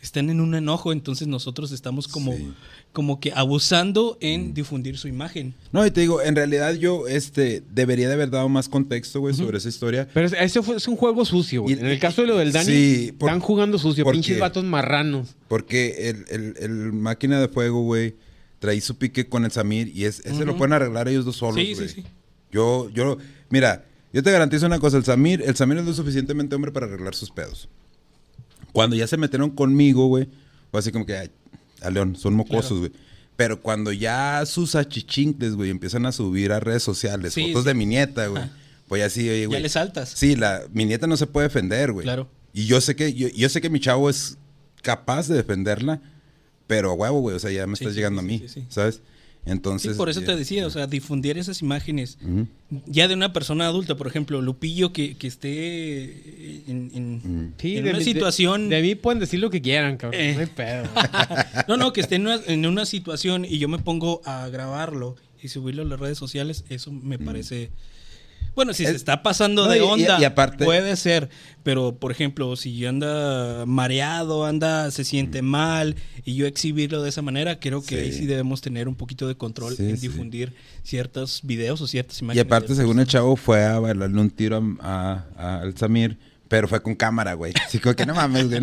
están en un enojo, entonces nosotros estamos como, Sí. como que abusando en difundir su imagen. No, y te digo, en realidad yo este debería de haber dado más contexto, güey, sobre esa historia. Pero es- ese fue, es un juego sucio, güey. Y- En el caso de lo del Dani, Sí, por- están jugando sucio. porque- Pinches vatos marranos. Porque el, el- el máquina de fuego, güey, traí su pique con el Samir y es, ese lo pueden arreglar ellos dos solos, Sí, sí, güey. sí. Yo, yo, mira, yo te garantizo una cosa, el Samir, el Samir es lo suficientemente hombre para arreglar sus pedos. Cuando ya se metieron conmigo, güey, fue así como que, ay, a León, son mocosos, güey. Pero cuando ya sus achichincles, güey, empiezan a subir a redes sociales Sí, fotos sí. de mi nieta, güey. Pues ya sí, oye, Ya güey. le saltas. Sí, la, mi nieta no se puede defender, güey. Claro. Y yo sé que, yo, yo sé que mi chavo es capaz de defenderla, pero a huevo, güey, o sea, ya me Sí, estás llegando a mí, sí, sí. ¿sabes? Sí, Entonces. por eso te ya- decía, o sea, difundir esas imágenes ya de una persona adulta, por ejemplo, Lupillo que, que esté en, en- Sí, en de una mí- de- situación... De, mí pueden decir lo que quieran, cabrón. Eh. No hay pedo. no, no, que esté en una, en una situación y yo me pongo a grabarlo y subirlo a las redes sociales, eso me parece... Bueno, si se Es- está pasando no, de y- y- onda, y aparte- puede ser, pero por ejemplo, si anda mareado, anda, se siente mal y yo exhibirlo de esa manera, creo que Sí. ahí sí debemos tener un poquito de control Sí, en sí. difundir ciertos videos o ciertas Y imágenes. aparte, de según el chavo, fue a bailarle un tiro a, a- al Samir, pero fue con cámara, güey. Así como que no mames, güey,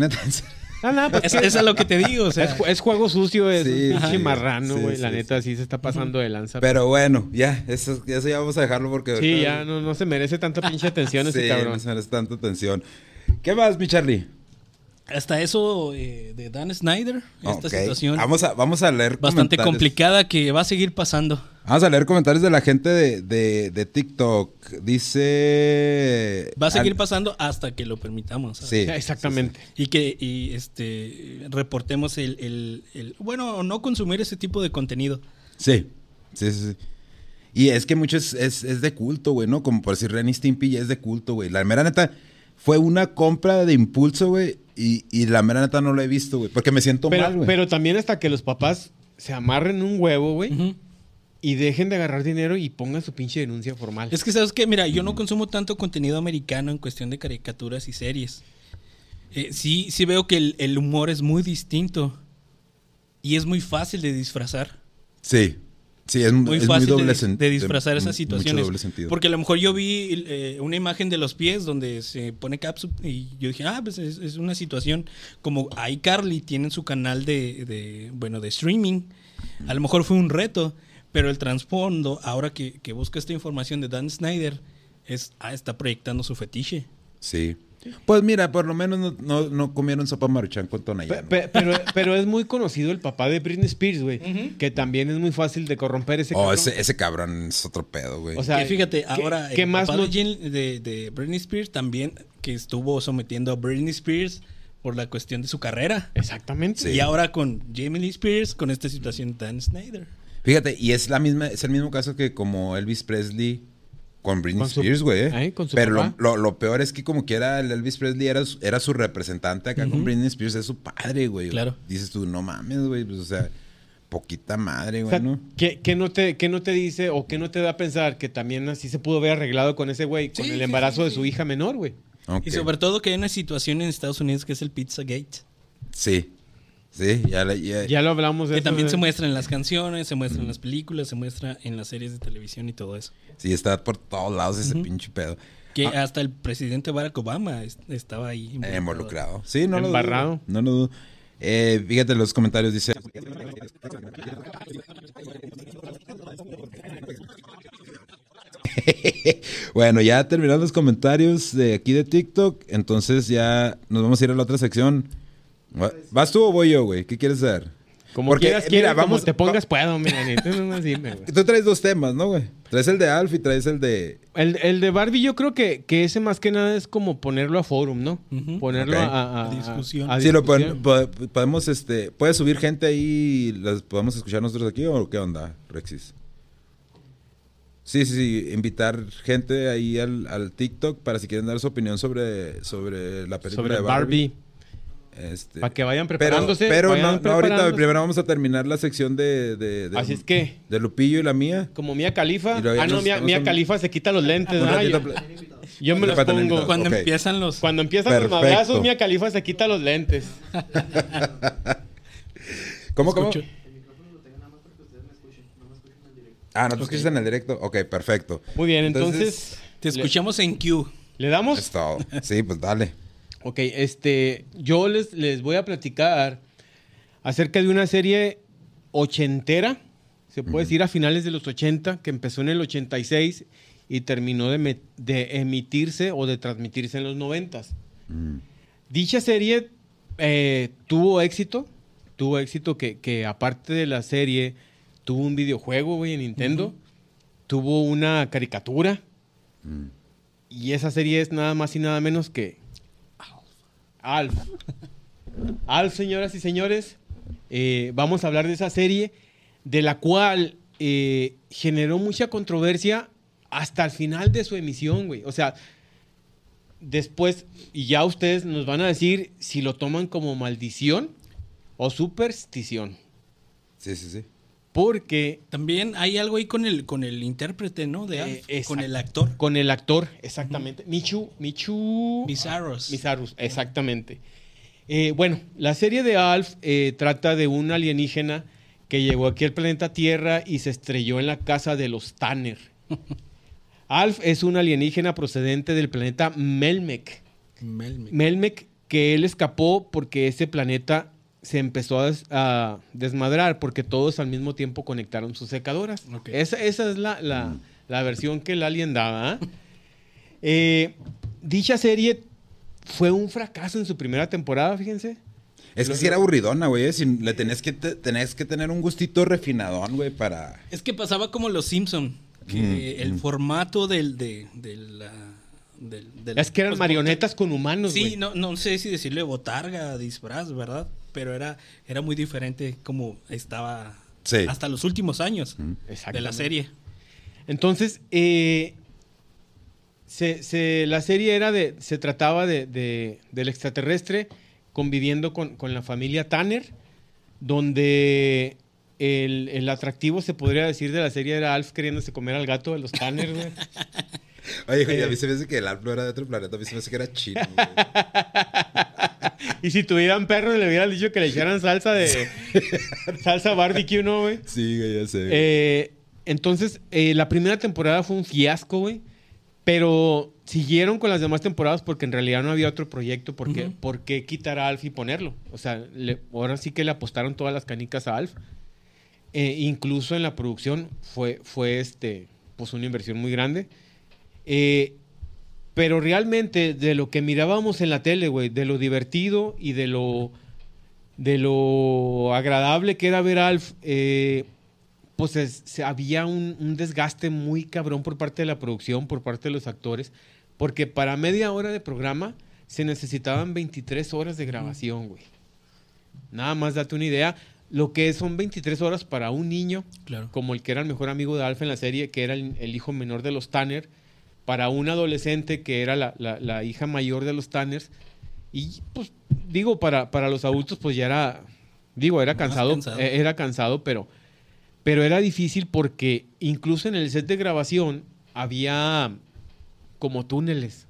No, no, pues Es, es a lo que te digo, o sea, es, ju- es juego sucio, es Sí, un pinche sí, marrano, güey. sí, la neta, sí se está pasando de lanza. Pero bueno, ya, eso, eso ya vamos a dejarlo porque. sí, ya no, no se merece tanta pinche atención ese Sí, cabrón. no se merece tanta atención. ¿Qué más, mi Charlie? hasta eso eh, de Dan Snyder, esta situación Vamos a, vamos a leer bastante complicada que va a seguir pasando. Vamos a leer comentarios de la gente de, de, de TikTok. Dice. Va a seguir Al- pasando hasta que lo permitamos. ¿sabes? Sí. Exactamente. Y que y este reportemos el, el- el- bueno, no consumir ese tipo de contenido. Sí, sí, sí. sí. Y es que mucho es, es, es de culto, güey, ¿no? Como por decir Ren y Stimpy ya es de culto, güey. La mera neta fue una compra de impulso, güey. Y, y la mera neta no la he visto, güey. Porque me siento mal, Pero, güey. pero también hasta que los papás se amarren un huevo, güey, Ujú. Y dejen de agarrar dinero y pongan su pinche denuncia formal. Es que, ¿sabes qué? Mira, yo no consumo tanto contenido americano en cuestión de caricaturas y series. Eh, sí, sí veo que el, el humor es muy distinto. Y es muy fácil de disfrazar. Sí. Sí, es, Muy es fácil muy doble de, disfrazar de- esas mucho situaciones. doble sentido. Porque a lo mejor yo vi eh, una imagen de los pies donde se pone capsule y yo dije, ah, pues es, es una situación como iCarly tienen su canal de, de, bueno, de streaming. A lo mejor fue un reto, pero el trasfondo, ahora que, que busco esta información de Dan Snyder, es, ah, está proyectando su fetiche. Sí. Pues mira, por lo menos no, no, no comieron sopa maruchan con Pe- pe- pero, pero es muy conocido el papá de Britney Spears, güey. Que también es muy fácil de corromper ese Oh, cabrón. ese, ese cabrón es otro pedo, güey. O sea, que fíjate, ¿qué- ahora qué el más papá no- de, Jane- de, de Britney Spears también que estuvo sometiendo a Britney Spears por la cuestión de su carrera. Exactamente. Sí. Y ahora con Jamie Lee Spears con esta situación de Dan Snyder. Fíjate, y es la misma, es el mismo caso que como Elvis Presley con Britney Con su- Spears, güey. ¿eh? Pero lo, lo- lo peor es que como quiera el Elvis Presley era, su- era su representante acá con Britney Spears, es su padre, güey. Claro. Dices tú, no mames, güey, pues o sea, poquita madre, O güey, sea, ¿no? ¿qué, qué no te, qué no te dice o qué no te da a pensar que también así se pudo haber arreglado con ese güey, con el sí, embarazo sí, de su hija menor, güey? Y sobre todo que hay una situación en Estados Unidos que es el Pizzagate. Sí, sí, ya, la- ya- Ya lo hablamos de Que eso, también güey. se muestra en las canciones, se muestra en las películas, se muestra en las series de televisión y todo eso. sí, está por todos lados ese pinche pedo. Que Ah. hasta el presidente Barack Obama es- estaba ahí Eh, Involucrado. Sí, no lo dudo. Embarrado. No lo dudo. Eh, fíjate los comentarios, dice... bueno, ya terminaron los comentarios de aquí de TikTok, entonces ya nos vamos a ir a la otra sección. Va- ¿Vas tú o voy yo, güey? ¿Qué quieres hacer? Como Porque, quieras, mira, quieras, como vamos- te pongas, puedo, mira, ni- tú no dime, güey. Tú traes dos temas, ¿no, güey? Traes el de Alf y traes el de... El, el de Barbie yo creo que, que ese más que nada es como ponerlo a forum, ¿no? Ponerlo a, a- a- A discusión. a Sí, lo discusión. podemos, este, ¿puedes subir gente ahí y las podemos escuchar nosotros aquí o qué onda, Rexis? Sí, sí, sí, invitar gente ahí al, al TikTok para si quieren dar su opinión sobre, sobre la película Sobre de Barbie. Barbie. Este, Para que vayan preparándose. pero vayan no, no ahorita, preparándose. primero vamos a terminar la sección de, de, de- Así es que, de Lupillo y la mía. como Mía Califa. Ah, no, Mía, Califa se quita los lentes. Yo, me los pongo. Cuando empiezan los... Cuando empiezan los Perfecto. madrazos, Mía Califa se quita los lentes. ¿Cómo, cómo? Escucho. Ah, no te escuchas en el directo. Ok, perfecto. Muy bien, entonces. Te escuchamos en Q. ¿Le damos? Es todo. Sí, pues dale. Ok, este, yo les, les voy a platicar acerca de una serie ochentera, se puede decir a finales de los 80, que empezó en el 86 y terminó de, de emitirse o de transmitirse en los 90. Dicha serie eh, tuvo éxito, tuvo éxito que, que aparte de la serie, tuvo un videojuego, güey, en Nintendo, tuvo una caricatura, y esa serie es nada más y nada menos que Alf. Alf, señoras y señores, eh, vamos a hablar de esa serie, de la cual eh, generó mucha controversia hasta el final de su emisión, güey. O sea, después, y ya ustedes nos van a decir si lo toman como maldición o superstición. Sí, sí, sí. Porque También hay algo ahí con el, con el intérprete, ¿no? De Alf, Eh, exacto. con el actor. con el actor, exactamente, Michu, Michu... Bizarros. Misarus, exactamente. Eh, bueno, la serie de Alf eh, trata de un alienígena que llegó aquí al planeta Tierra y se estrelló en la casa de los Tanner. Alf es un alienígena procedente del planeta Melmec. Melme. Melmec que él escapó porque ese planeta se empezó a, des- a desmadrar porque todos al mismo tiempo conectaron sus secadoras. Esa, esa es la, la- la versión que el alien daba. ¿ah? Eh, dicha serie fue un fracaso en su primera temporada, fíjense. Es que si era aburridona, güey. eh, si le tenés que, te- tenés que tener un gustito refinadón, güey, para... Es que pasaba como los Simpson, que Mm, el mm. formato del, de, de la... del- del- Es que eran pues, marionetas con humanos, Sí, güey. no, no sé si decirle botarga, disfraz, ¿verdad? Pero era, era muy diferente como estaba Sí. hasta los últimos años de la serie. Entonces, eh, se- se- la serie era de, se trataba de, de- del extraterrestre conviviendo con, con la familia Tanner, donde el, el atractivo, se podría decir, de la serie era Alf queriéndose comer al gato de los Tanner, güey. Oye, güey, Eh. a mí se me hace que el Alf no era de otro planeta. A mí se me hace que era chino, güey. Y si tuvieran perros, le hubieran dicho que le echaran salsa de... salsa barbecue, ¿no, güey? Sí, ya sé. Eh, entonces, eh, la primera temporada fue un fiasco, güey. Pero siguieron con las demás temporadas porque en realidad no había otro proyecto. Porque, Ujú. ¿Por qué quitar a Alf y ponerlo? O sea, le- ahora sí que le apostaron todas las canicas a Alf. Eh, incluso en la producción fue, fue este, pues una inversión muy grande. Eh, Pero realmente, de lo que mirábamos en la tele, güey, de lo divertido y de lo, de lo agradable que era ver a Alf, eh, pues es- se- había un, un desgaste muy cabrón por parte de la producción, por parte de los actores, porque para media hora de programa se necesitaban 23 horas de grabación, güey. Nada más date una idea. Lo que son 23 horas para un niño, Claro. como el que era el mejor amigo de Alf en la serie, que era el, el hijo menor de los Tanner, para un adolescente que era la, la- la hija mayor de los Tanners. Y pues digo, para, para los adultos pues ya era, digo, era cansado, cansado. eh, era cansado, pero, pero era difícil porque incluso en el set de grabación había como túneles.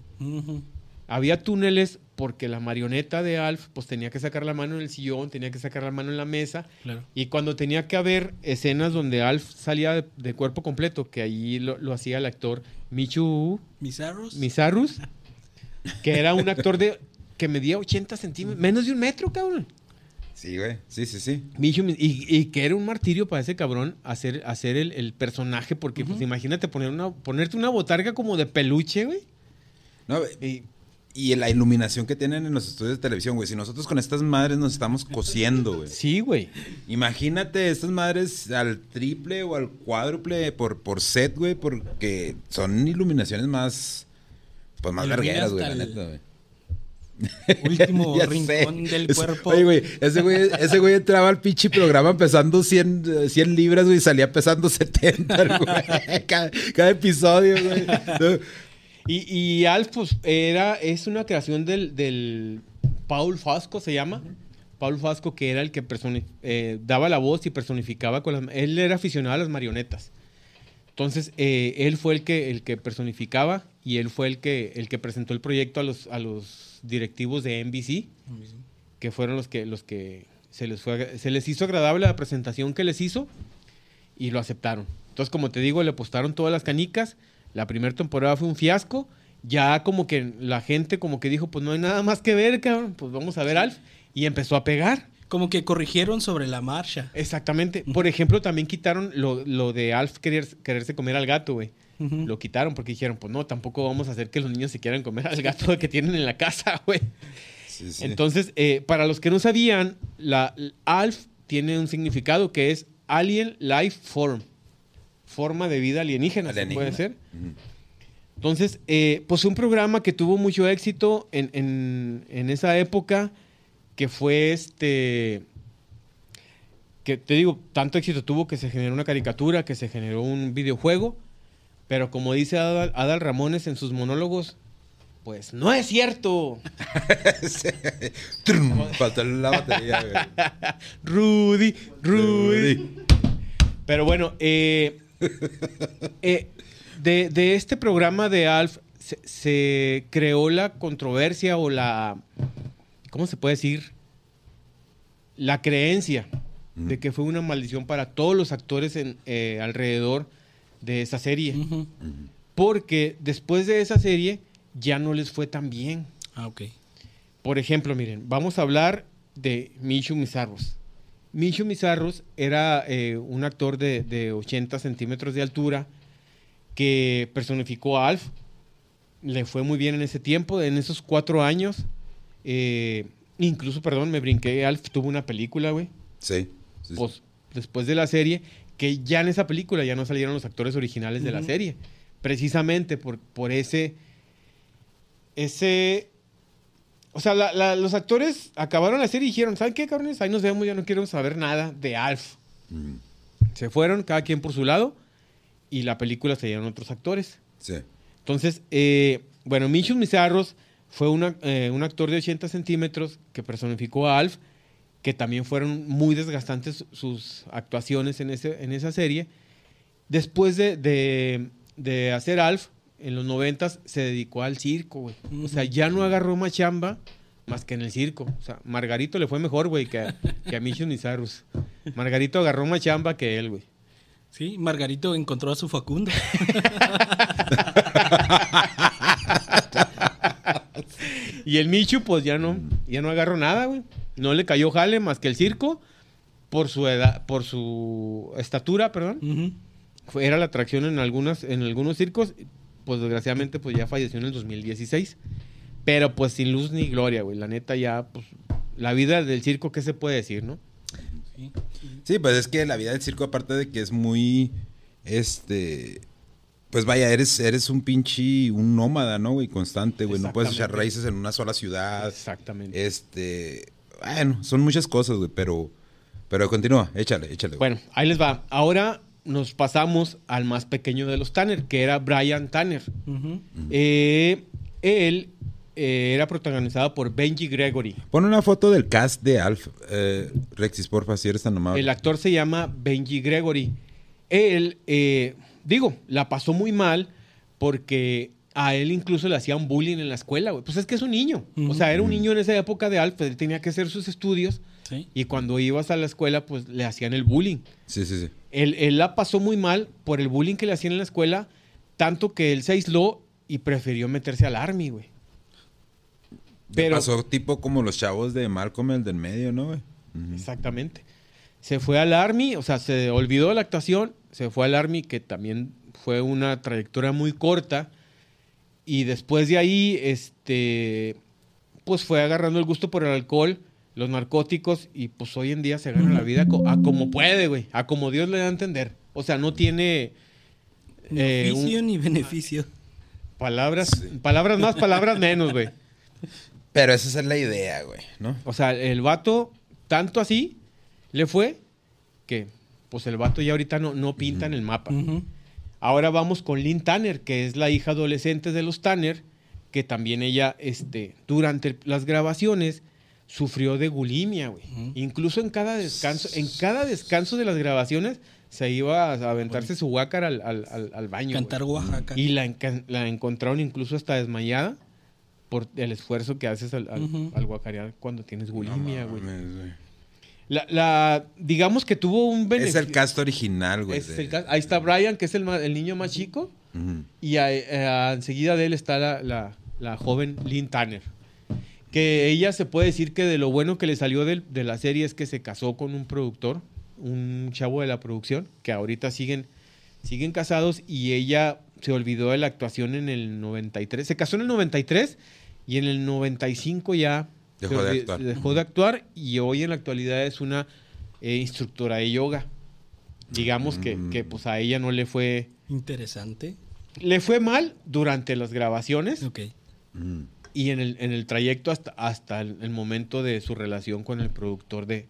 Había túneles porque la marioneta de Alf pues tenía que sacar la mano en el sillón, tenía que sacar la mano en la mesa Claro. y cuando tenía que haber escenas donde Alf salía de, de cuerpo completo, que ahí lo, lo hacía el actor Michu Bizarros. Misarus, que era un actor de que medía 80 centímetros, menos de un metro, cabrón. Sí, güey. Sí, sí, sí. Michu Mi- y, y que era un martirio para ese cabrón hacer, hacer el, el personaje, porque pues imagínate poner una, ponerte una botarga como de peluche, güey. No, y, y la iluminación que tienen en los estudios de televisión, güey. Si nosotros con estas madres nos estamos cosiendo, güey. Sí, güey. Imagínate estas madres al triple o al cuádruple por, por set, güey, porque son iluminaciones más. Pues más Ilumina vergueras, güey, la neta, güey. Último rincón sé. del cuerpo. Oye, güey, ese güey, ese güey entraba al pinche programa pesando 100, eh, 100 libras, güey, y salía pesando 70, güey. Cada, cada episodio, güey. Y, y Alf, pues, era, es una creación del, del Paul Fasco, se llama. Paul Fasco, que era el que eh, daba la voz y personificaba con las... Él era aficionado a las marionetas. Entonces, eh, él fue el que, el que personificaba y él fue el que, el que presentó el proyecto a los, a los directivos de NBC, que fueron los que, los que se, les fue, se les hizo agradable la presentación que les hizo y lo aceptaron. Entonces, como te digo, le apostaron todas las canicas. La primera temporada fue un fiasco. Ya como que la gente como que dijo, pues no hay nada más que ver, cabrón. Pues vamos a ver Alf. Y empezó a pegar. Como que corrigieron sobre la marcha. Exactamente. Por ejemplo, también quitaron lo, lo de Alf querer, quererse comer al gato, güey. Lo quitaron porque dijeron, pues no, tampoco vamos a hacer que los niños se quieran comer al gato que tienen en la casa, güey. sí, sí. Entonces, eh, para los que no sabían, la l- ALF tiene un significado que es Alien Life Form. Forma de vida alienígena, ¿se Alienígena. puede ser? Entonces, eh, pues un programa que tuvo mucho éxito en, en- en esa época, que fue este, que te digo, tanto éxito tuvo que se generó una caricatura, que se generó un videojuego, pero como dice Adal, Adal Ramones en sus monólogos, pues no es cierto. Faltó la batería, Rudy. Rudy. Pero bueno, eh, eh, de, de este programa de Alf se, se creó la controversia o la, ¿cómo se puede decir? La creencia de que fue una maldición para todos los actores en, eh, alrededor de esa serie. Porque después de esa serie ya no les fue tan bien. Ah, ok. Por ejemplo, miren, vamos a hablar de Michu Mizarros. Michu Mizarros era eh, un actor de, de 80 centímetros de altura que personificó a Alf. Le fue muy bien en ese tiempo, en esos cuatro años. Eh, incluso, perdón, me brinqué. Alf tuvo una película, güey. Sí. sí, sí. Pues, después de la serie, que ya en esa película ya no salieron los actores originales de la serie. Precisamente por, por ese. Ese. O sea, la- la- los actores acabaron la serie y dijeron: ¿Saben qué, cabrones? Ahí nos vemos, ya no quiero saber nada de Alf. Ujú. Se fueron, cada quien por su lado, y la película se dieron otros actores. Sí. Entonces, eh, bueno, Michus Mizarros fue una- eh, un actor de 80 centímetros que personificó a Alf, que también fueron muy desgastantes sus actuaciones en, ese, en esa serie. Después de, de- de hacer Alf, en los 90 se dedicó al circo, güey. O sea, ya no agarró más chamba más que en el circo. O sea, Margarito le fue mejor, güey, que a, que a Mizarros. Margarito agarró más chamba que él, güey. Sí, Margarito encontró a su Facundo. Y el Michu, pues ya no, ya no agarró nada, güey. No le cayó jale más que el circo por su edad, por su estatura, perdón. Fue- Era la atracción en algunas, en algunos circos. Pues desgraciadamente pues ya falleció en el 2016. Pero pues sin luz ni gloria, güey. La neta ya, pues, la vida del circo, ¿qué se puede decir, no? Sí. Sí, pues es que la vida del circo, aparte de que es muy, este, pues vaya, eres, eres un pinche, un nómada, ¿no, güey? Constante, güey. No puedes echar raíces en una sola ciudad. Exactamente. Este, bueno, son muchas cosas, güey, pero, pero continúa, échale, échale. güey. Bueno, ahí les va. Ahora nos pasamos al más pequeño de los Tanner, que era Brian Tanner. Eh, él eh, era protagonizado por Benji Gregory. Pon una foto del cast de Alf, eh, Rexis, porfa, si eres tan amable. El actor se llama Benji Gregory. Él, eh, digo, la pasó muy mal porque a él incluso le hacían bullying en la escuela, güey. Pues es que es un niño. O sea, era un niño en esa época de Alf, él tenía que hacer sus estudios Sí. y cuando ibas a la escuela, pues le hacían el bullying. Sí, sí, sí. Él, él la pasó muy mal por el bullying que le hacían en la escuela, tanto que él se aisló y prefirió meterse al army, güey. Pero pasó tipo como los chavos de Malcolm, el del medio, ¿no, güey? Exactamente. Se fue al Army, o sea, se olvidó de la actuación, se fue al Army, que también fue una trayectoria muy corta. Y después de ahí, este, pues fue agarrando el gusto por el alcohol, los narcóticos, y pues hoy en día se gana la vida a como puede, güey, a como Dios le da a entender. O sea, no tiene Ni eh, un- ni beneficio. palabras, palabras más, palabras menos, güey. Pero esa es la idea, güey, ¿no? O sea, el vato, tanto así, le fue que, pues el vato ya ahorita no, no pinta en el mapa. Ahora vamos con Lynn Tanner, que es la hija adolescente de los Tanner, que también ella, este, durante las grabaciones, sufrió de bulimia, güey. Incluso en cada descanso, en cada descanso de las grabaciones, se iba a aventarse su guácar al, al- al- al baño. Cantar Oaxaca. Y la, la encontraron incluso hasta desmayada por el esfuerzo que haces al, al, guacarear cuando tienes bulimia, No güey. güey. La, la- digamos que tuvo un Es beneficio. el cast original, güey. Es de- ahí está Brian, que es el, el niño más chico. Y a- a- enseguida de él está la, la- la joven Lynn Tanner. Que ella se puede decir que de lo bueno que le salió de, la serie es que se casó con un productor, un chavo de la producción, que ahorita siguen, siguen casados y ella se olvidó de la actuación en el 93. Se casó en el 93 y en el 95 ya Dejó se de actuar. dejó de actuar y hoy en la actualidad es una eh, instructora de yoga. Digamos que, Mm. que pues a ella no le fue Interesante. le fue mal durante las grabaciones Ok. Ujú. Y en el, en el trayecto hasta, hasta el, el momento de su relación con el productor de,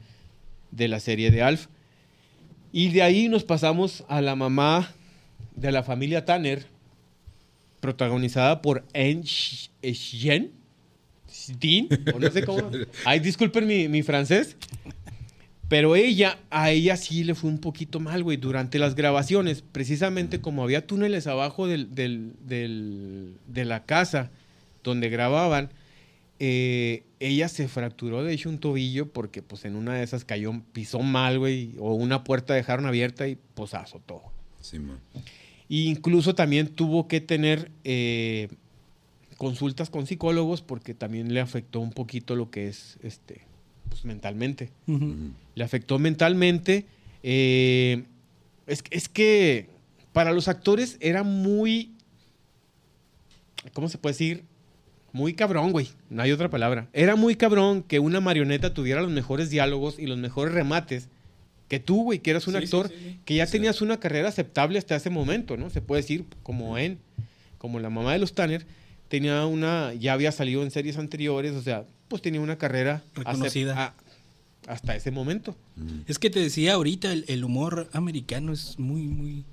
de la serie de Alf. Y de ahí nos pasamos a la mamá de la familia Tanner, protagonizada por Sh- Shen, Dean, o no sé cómo. Ay, disculpen mi, mi francés. Pero ella, a ella sí le fue un poquito mal, güey. Durante las grabaciones, precisamente como había túneles abajo del, del- del- de la casa donde grababan, eh, ella se fracturó, de hecho, un tobillo porque pues en una de esas cayó, pisó mal, güey, o una puerta dejaron abierta y pues azotó. Sí, man. Y incluso también tuvo que tener eh, consultas con psicólogos porque también le afectó un poquito lo que es este pues, mentalmente. Le afectó mentalmente. eh, es, es que para los actores era muy. ¿Cómo se puede decir? Muy cabrón, güey. No hay otra palabra. Era muy cabrón que una marioneta tuviera los mejores diálogos y los mejores remates que tú, güey, que eras un Sí, actor sí, sí. que ya tenías una carrera aceptable hasta ese momento, ¿no? Se puede decir, como en, como la mamá de los Tanner, tenía una, ya había salido en series anteriores, o sea, pues tenía una carrera Reconocida. a- hasta ese momento. Es que te decía ahorita, el, el humor americano es muy, muy,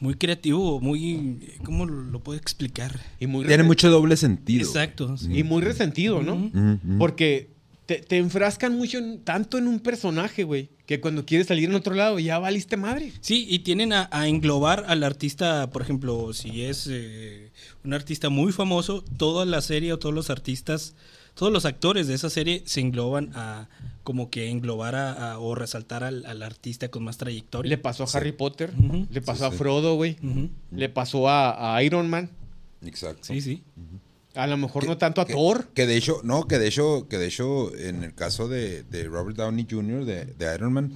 muy creativo, muy, ¿cómo lo, puedo explicar? Y muy, Tiene mucho doble sentido. Exacto. sí. y muy resentido, ¿no? Porque te, te enfrascan mucho, en- tanto en un personaje, güey, que cuando quieres salir en otro lado ya valiste madre. Sí, y tienen a, a englobar al artista, por ejemplo, si es eh, un artista muy famoso, toda la serie o todos los artistas, todos los actores de esa serie se engloban a como que englobar a, a- o resaltar al, al artista con más trayectoria. Le pasó a Sí. Harry Potter, le pasó Sí, a. Frodo, güey, le pasó a, a Iron Man, Exacto. Sí, sí. a lo mejor Que- no tanto a que- Thor. Que de hecho, no, que de hecho, que de hecho, en el caso de, de Robert Downey Jr., de, de Iron Man,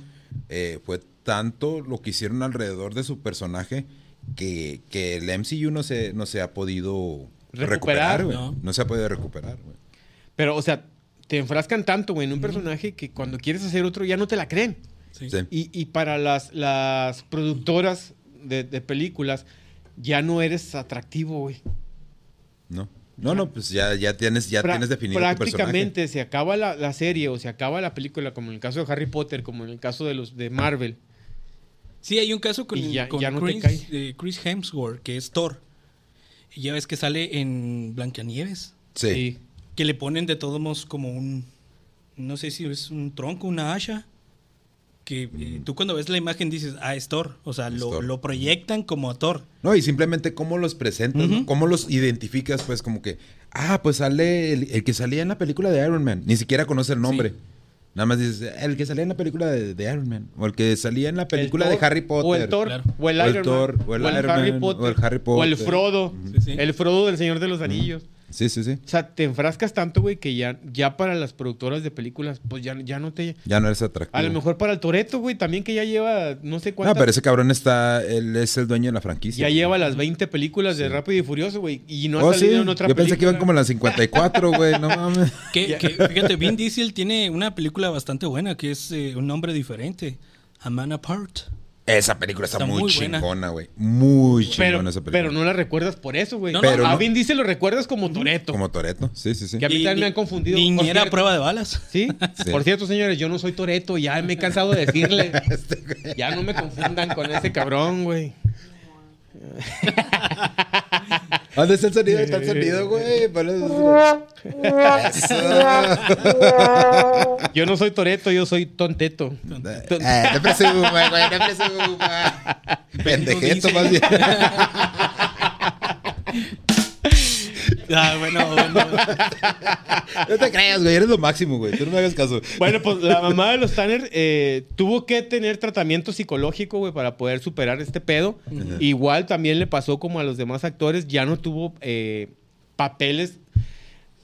eh, fue tanto lo que hicieron alrededor de su personaje que, que el MCU no se, no se ha podido Recuperar, recuperar, güey. ¿no? No. se ha podido recuperar, güey. Pero, o sea, te enfrascan tanto, güey, en un personaje que cuando quieres hacer otro ya no te la creen. Sí. Sí. Y, y para las, las productoras de, de películas, ya no eres atractivo, güey. No. No, no, pues ya, ya tienes, ya Pra- tienes definido tu personaje. Prácticamente se acaba la, la serie o se acaba la película, como en el caso de Harry Potter, como en el caso de los de Marvel. Sí, hay un caso con, ya- con ya no te Chris, cae. eh, Chris Hemsworth, que es Thor. Y ya ves que sale en Blancanieves. Sí. Que le ponen de todos modos como un. No sé si es un tronco, una asha. Que eh, tú cuando ves la imagen dices, ah, es Thor. O sea, lo, Thor. lo proyectan como a Thor. No, y simplemente cómo los presentas, cómo los identificas, pues como que, ah, pues sale el, el que salía en la película de Iron Man. Ni siquiera conoce el nombre. Sí. Nada más dices, el que salía en la película de, de Iron Man. O el que salía en la película El de Harry Potter. O el Thor, Claro. o el O el Iron Thor, Man, o el o el Iron Harry Man, Potter, o el Harry o el Potter. Frodo, Sí, sí. el Frodo del Señor de los Anillos. Sí, sí, sí. O sea, te enfrascas tanto, güey, que ya, ya para las productoras de películas, pues ya, ya no te... Ya no eres atractivo. A lo mejor para el Toreto, güey, también que ya lleva no sé No, cuántas... pero ese cabrón está, él es el dueño de la franquicia. ya lleva las 20 películas de Rápido y Furioso, güey, y no ha Oh, sí. salido en otra Yo pensé que iban película. como en las 54, güey, no mames. Que, que, fíjate, Vin Diesel tiene una película bastante buena que es eh, un nombre diferente. A Man Apart. Esa película está, Está muy, muy chingona, güey. Muy chingona Pero, esa película. pero no la recuerdas por eso, güey. No, no. Pero a no- Vin Diesel lo recuerdas como Toreto. Como Toreto, sí, sí, sí. Que a mí Y- también me han confundido. Niñera Por a cierto- prueba de balas. ¿Sí? Sí. Por cierto, señores, yo no soy Toreto, ya me he cansado de decirle. Este ya no me confundan con ese cabrón, güey. ¿Dónde está el sonido? Está el sonido, güey. Eso. Yo no soy Toreto, yo soy Tonteto. Eh, te presuma, güey, te presuma. Pendejeto, más bien. Ah, bueno, bueno. No te creas, güey. Eres lo máximo, güey. Tú no me hagas caso. Bueno, pues la mamá de los Tanner eh, tuvo que tener tratamiento psicológico, güey, para poder superar este pedo. Igual también le pasó como a los demás actores, ya no tuvo eh, papeles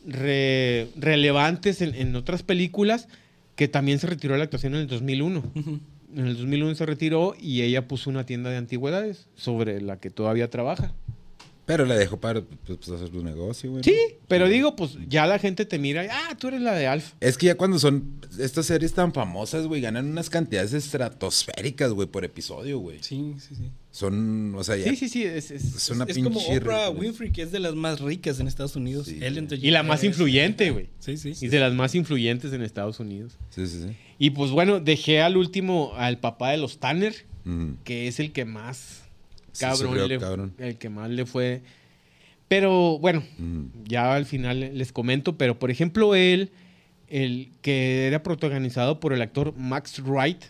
re- relevantes en, en otras películas, que también se retiró de la actuación en el 2001. Ujú. En el 2001 se retiró y ella puso una tienda de antigüedades sobre la que todavía trabaja. Pero le dejo para pues, pues, hacer tu negocio, güey. Sí, pero digo, pues ya la gente te mira, y, ah, tú eres la de Alf. Es que ya cuando son estas series tan famosas, güey, ganan unas cantidades estratosféricas, güey, por episodio, güey. Sí, sí, sí. Son, o sea, ya. Sí, sí, sí, es- es- Es una es como Oprah güey. Winfrey, que es de las más ricas en Estados Unidos. Sí. Ellen Y la más influyente, güey. Sí, sí. Y de las más influyentes en Estados Unidos. Sí, sí, sí. Y pues bueno, dejé al último al papá de los Tanner, Mm. que es el que más cabrón, le, cabrón. el que más le fue. Pero bueno, Mm. ya al final les comento, pero por ejemplo él, el que era protagonizado por el actor Max Wright,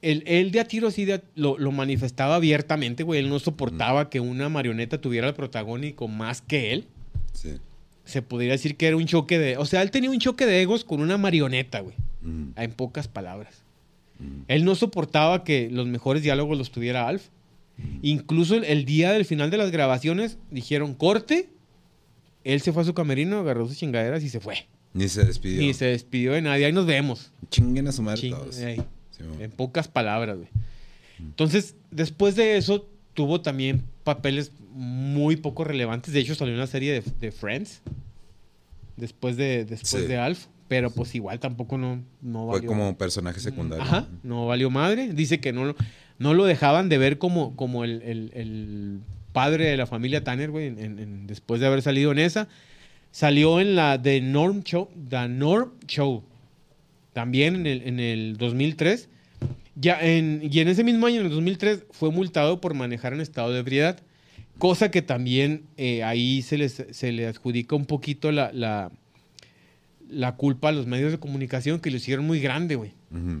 él, él de a tiro así de a- lo, lo manifestaba abiertamente, güey, él no soportaba que una marioneta tuviera el protagónico más que él. Sí. Se podría decir que era un choque de... O sea, él tenía un choque de egos con una marioneta, güey. Mm. En pocas palabras. Mm. Él no soportaba que los mejores diálogos los tuviera Alf. Incluso el, el día del final de las grabaciones dijeron corte. Él se fue a su camerino, agarró sus chingaderas y se fue. Ni se despidió. Ni se despidió de nadie. Ahí nos vemos. Chinguen a su madre Ching- todos. Sí, en pocas palabras, güey. Entonces, después de eso, tuvo también papeles muy poco relevantes. De hecho, salió una serie de, de Friends. Después de, después Sí. de Alf. Pero pues igual tampoco no, no Fue valió. como personaje secundario. Ajá, no valió madre. Dice que no, lo- no lo dejaban de ver como, como el, el- padre de la familia Tanner, güey, después de haber salido en esa. Salió en la The Norm Show, Norm Show, también en el, en el 2003. Ya en, y en ese mismo año, en el 2003, fue multado por manejar en estado de ebriedad. Cosa que también eh, ahí se, se le adjudica un poquito la, la culpa a los medios de comunicación que lo hicieron muy grande, güey.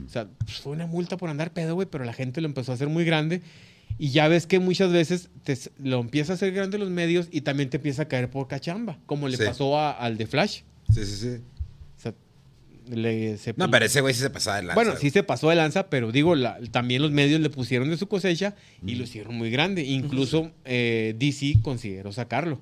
O sea, pues, fue una multa por andar pedo, güey, pero la gente lo empezó a hacer muy grande. Y ya ves que muchas veces te, lo empieza a hacer grande los medios y también te empieza a caer por cachamba, como le Sí. pasó a- al de Flash. Sí, sí, sí. O sea, le- se- No, pero ese güey sí se pasaba de lanza. bueno, sí se pasó de lanza, pero digo, la- también los medios le pusieron de su cosecha y lo hicieron muy grande. Incluso eh, DC consideró sacarlo.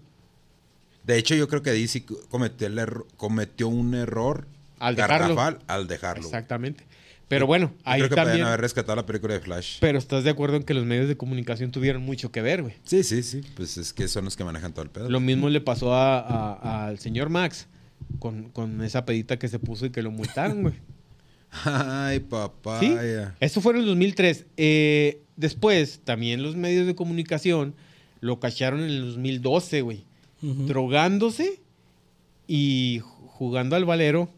De hecho, yo creo que DC cometió, el erro- cometió un error Al dejarlo. al dejarlo. Exactamente. Pero bueno, Yo ahí creo que también. haber rescatado la película de Flash. Pero estás de acuerdo en que los medios de comunicación tuvieron mucho que ver, güey. Sí, sí, sí. Pues es que son los que manejan todo el pedo. Lo mismo le pasó a- a- al señor Max con, con esa pedita que se puso y que lo multaron, güey. Ay, papá. ¿Sí? Eso fue en el 2003. Eh, después, también los medios de comunicación lo cacharon en el 2012, güey. Drogándose y jugando al valero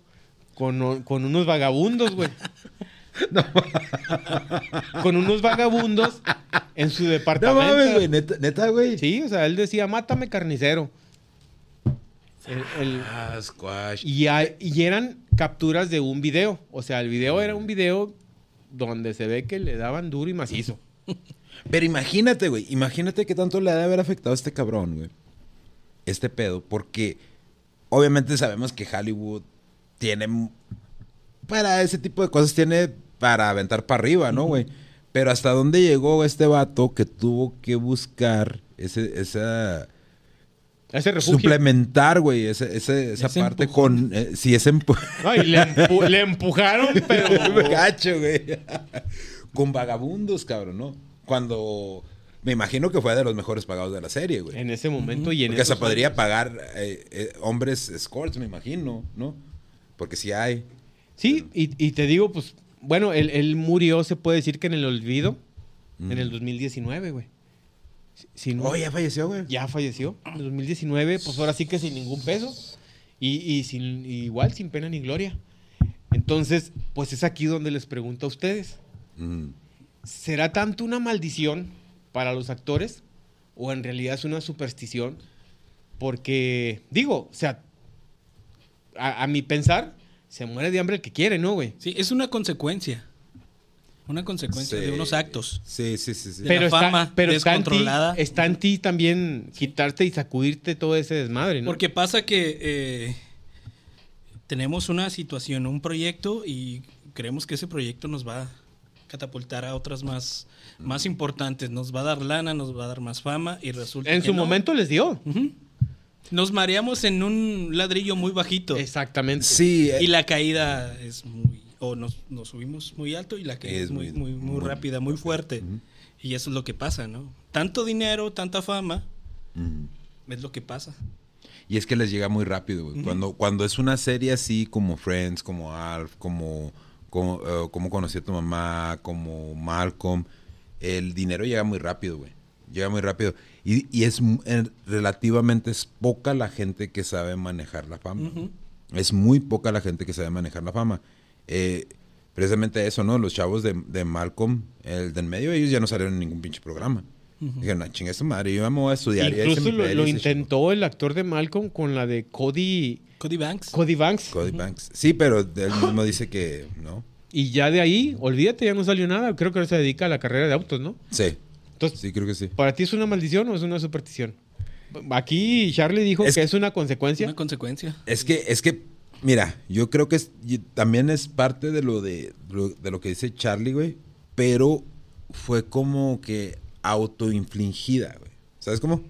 con, con unos vagabundos, güey. con unos vagabundos en su No departamento. mames, güey. Neta, neta, güey. Sí, o sea, él decía, mátame carnicero. El- el- Ah, squash. y eran capturas de un video. O sea, el video era un video donde se ve que le daban duro y macizo. Pero imagínate, güey. Imagínate qué tanto le ha de haber afectado a este cabrón, güey. Este pedo. Porque obviamente sabemos que Hollywood tiene. Para ese tipo de cosas tiene para aventar para arriba, ¿no, güey? Pero hasta dónde llegó este vato que tuvo que buscar ese, esa. Ese refugio. Suplementar, güey, ese- ese- esa Ese parte con. eh, sí, ese empu- Ay, le, empu- le empujaron, pero. gacho, güey. con vagabundos, cabrón, ¿no? Cuando. Me imagino que fue de los mejores pagados de la serie, güey. En ese momento y en Porque se esos podría años. pagar eh, eh, hombres escorts, me imagino, ¿no? Porque sí hay. Sí, y, y te digo, pues, bueno, él, él murió, se puede decir que en el olvido, en el 2019, güey. Si- si no- Oh, ya falleció, güey. ya falleció. En el 2019, pues ahora sí que sin ningún peso. Y, y sin, igual, sin pena ni gloria. Entonces, pues es aquí donde les pregunto a ustedes. Mm. ¿Será tanto una maldición para los actores? ¿O en realidad es una superstición? Porque, digo, o sea, a, a mi pensar, se muere de hambre el que quiere, ¿no, güey? Sí, es una consecuencia. Una consecuencia Sí. de unos actos. Sí, sí, sí. sí. De la fama pero está en, ti, descontrolada. está en ti también quitarte y sacudirte todo ese desmadre, ¿no? Porque pasa que eh, tenemos una situación, un proyecto y creemos que ese proyecto nos va a catapultar a otras más, más importantes. Nos va a dar lana, nos va a dar más fama y resulta en que su no. momento les dio. Nos mareamos en un ladrillo muy bajito Exactamente. Sí, eh, y la caída es muy... O nos, nos subimos muy alto y la caída es, Es muy, muy- muy, rápida, muy fuerte. Y eso es lo que pasa, ¿no? Tanto dinero, tanta fama, es lo que pasa. Y es que les llega muy rápido, güey. cuando, cuando es una serie así como Friends, como Alf, como, como, eh, como conocí a tu mamá, como Malcolm, el dinero llega muy rápido, güey. Llega muy rápido. Y, y es eh, relativamente es poca la gente que sabe manejar la fama. Es muy poca la gente que sabe manejar la fama. Eh, precisamente eso, ¿no? Los chavos de, de Malcolm, el del medio, ellos ya no salieron en ningún pinche programa. Dijeron, "Ah, chinga esta madre, yo me voy a estudiar. y Incluso mi lo, lo ese intentó el actor de Malcolm con la de Cody, Cody Banks. Cody Banks. Cody Banks. Sí, pero él mismo dice que no. Y ya de ahí, olvídate, ya no salió nada. Creo que ahora se dedica a la carrera de autos, ¿no? Sí, Entonces, sí, creo que sí. ¿para ti es una maldición o es una superstición? Aquí Charlie dijo Es- que es una consecuencia. Una consecuencia. Es que, es que, mira, yo creo que es- también es parte de lo de, lo- de lo que dice Charlie, güey. Pero fue como que autoinfligida, güey. ¿Sabes cómo?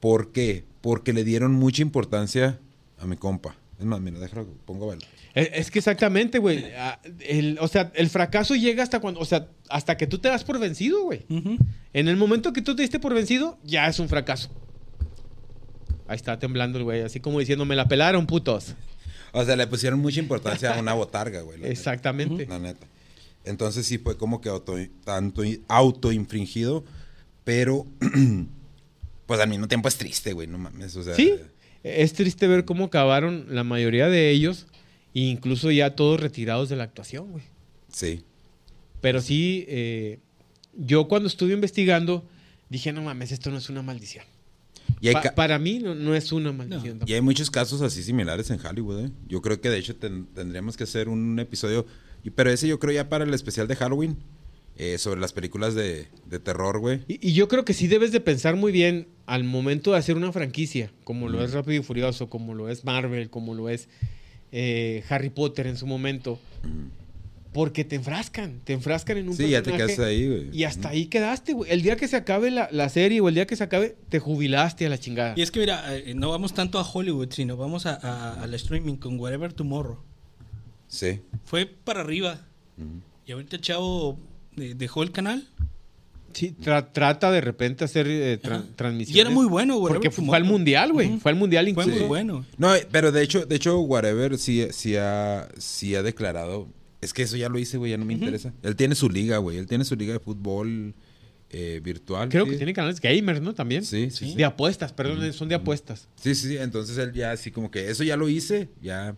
¿Por qué? Porque le dieron mucha importancia a mi compa. Es más, mira, déjalo, pongo a verlo. Es, es que exactamente, güey. El- O sea, el fracaso llega hasta cuando, o sea, hasta que tú te das por vencido, güey. En el momento que tú te diste por vencido, ya es un fracaso. Ahí está temblando el güey, así como diciendo, me la pelaron, putos. O sea, le pusieron mucha importancia a una botarga, güey. neta. Exactamente. La neta. Entonces sí fue como que auto, tanto autoinfringido, pero pues al mismo tiempo es triste, güey, no mames, o sea, Sí, es triste ver cómo acabaron la mayoría de ellos, e incluso ya todos retirados de la actuación, güey. sí. Pero sí, eh, yo cuando estuve investigando, dije, no mames, esto no es una maldición. Y Pa- para mí no, no es una maldición. y hay muchos casos así similares en Hollywood, ¿eh? Yo creo que de hecho ten- tendríamos que hacer un episodio, y, pero ese yo creo ya para el especial de Halloween, eh, sobre las películas de, de terror, güey. Y, y yo creo que sí debes de pensar muy bien al momento de hacer una franquicia, como lo es Rápido y Furioso, como lo es Marvel, como lo es eh, Harry Potter en su momento, porque te enfrascan, te enfrascan en un Sí, ya te quedaste ahí, güey. Y hasta ahí quedaste, güey. El día que se acabe la, la serie o el día que se acabe, te jubilaste a la chingada. Y es que mira, eh, no vamos tanto a Hollywood, sino vamos a, streaming con Whatever Tomorrow. Sí. Fue para arriba. Y ahorita el chavo eh, dejó el canal. Sí, tra- trata de repente hacer eh, tra- transmisiones. Y era muy bueno, güey. Porque fue al mundial, güey. Fue al mundial Fue incluso. muy bueno. No, pero de hecho, de hecho, Whatever sí, sí, ha, sí ha declarado. Es que eso ya lo hice, güey, ya no me interesa. Él tiene su liga, güey. Él tiene su liga de fútbol eh, virtual. Creo sí. que tiene canales gamers, ¿no? También. Sí, sí, sí. De apuestas, perdón, son de apuestas. Sí, sí, sí. Entonces él ya así como que eso ya lo hice, ya.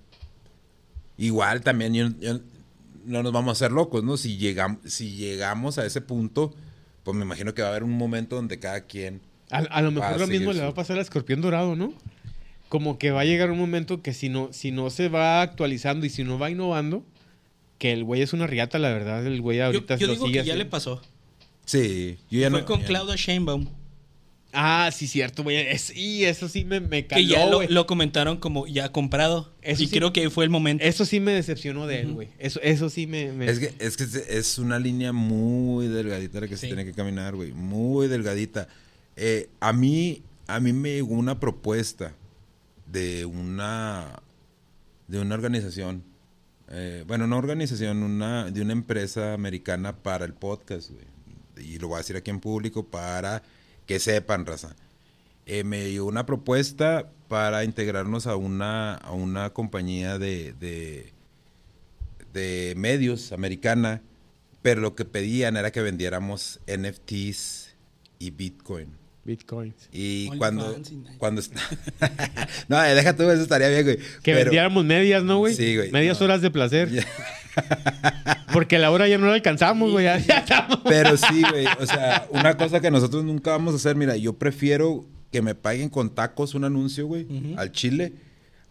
Igual también yo- yo- no nos vamos a hacer locos, ¿no? Si llegamos, si llegamos a ese punto, pues me imagino que va a haber un momento donde cada quien. A, a lo mejor lo mismo le va a pasar a Escorpión Dorado, ¿no? Como que va a llegar un momento que si no, si no se va actualizando y si no va innovando, que el güey es una riata, la verdad. El güey Yo, ahorita yo lo digo que sigue ya le pasó. Sí, yo ya Fue no. con ya- Claudia Sheinbaum. Ah, sí, cierto, güey. Es- y eso sí me, me Que ya caló, lo, comentaron como ya comprado. Eso y sí. creo que fue el momento. Eso sí me decepcionó de él, güey. Eso, eso sí me... me- Es que, es que es- una línea muy delgadita la que se tiene que caminar, güey. Muy delgadita. Eh, a mí, a mí me llegó una propuesta de una, de una organización. eh, bueno, no organización, una, de una empresa americana para el podcast, güey. Y lo voy a decir aquí en público para que sepan, raza. Eh, me llegó una propuesta para integrarnos a una, a una compañía de, de, de medios americana, pero lo que pedían era que vendiéramos NFTs y Bitcoin. Bitcoins. Y cuando, cuando est- no, eh, deja tú, eso estaría bien, güey. Que Pero- vendiéramos medias, ¿no, güey? Sí, güey. Medias No. horas de placer. Porque la hora ya no la alcanzamos, güey. Ya, ya estamos. Pero sí, güey. O sea, una cosa que nosotros nunca vamos a hacer, mira, yo prefiero que me paguen con tacos un anuncio, güey, al chile,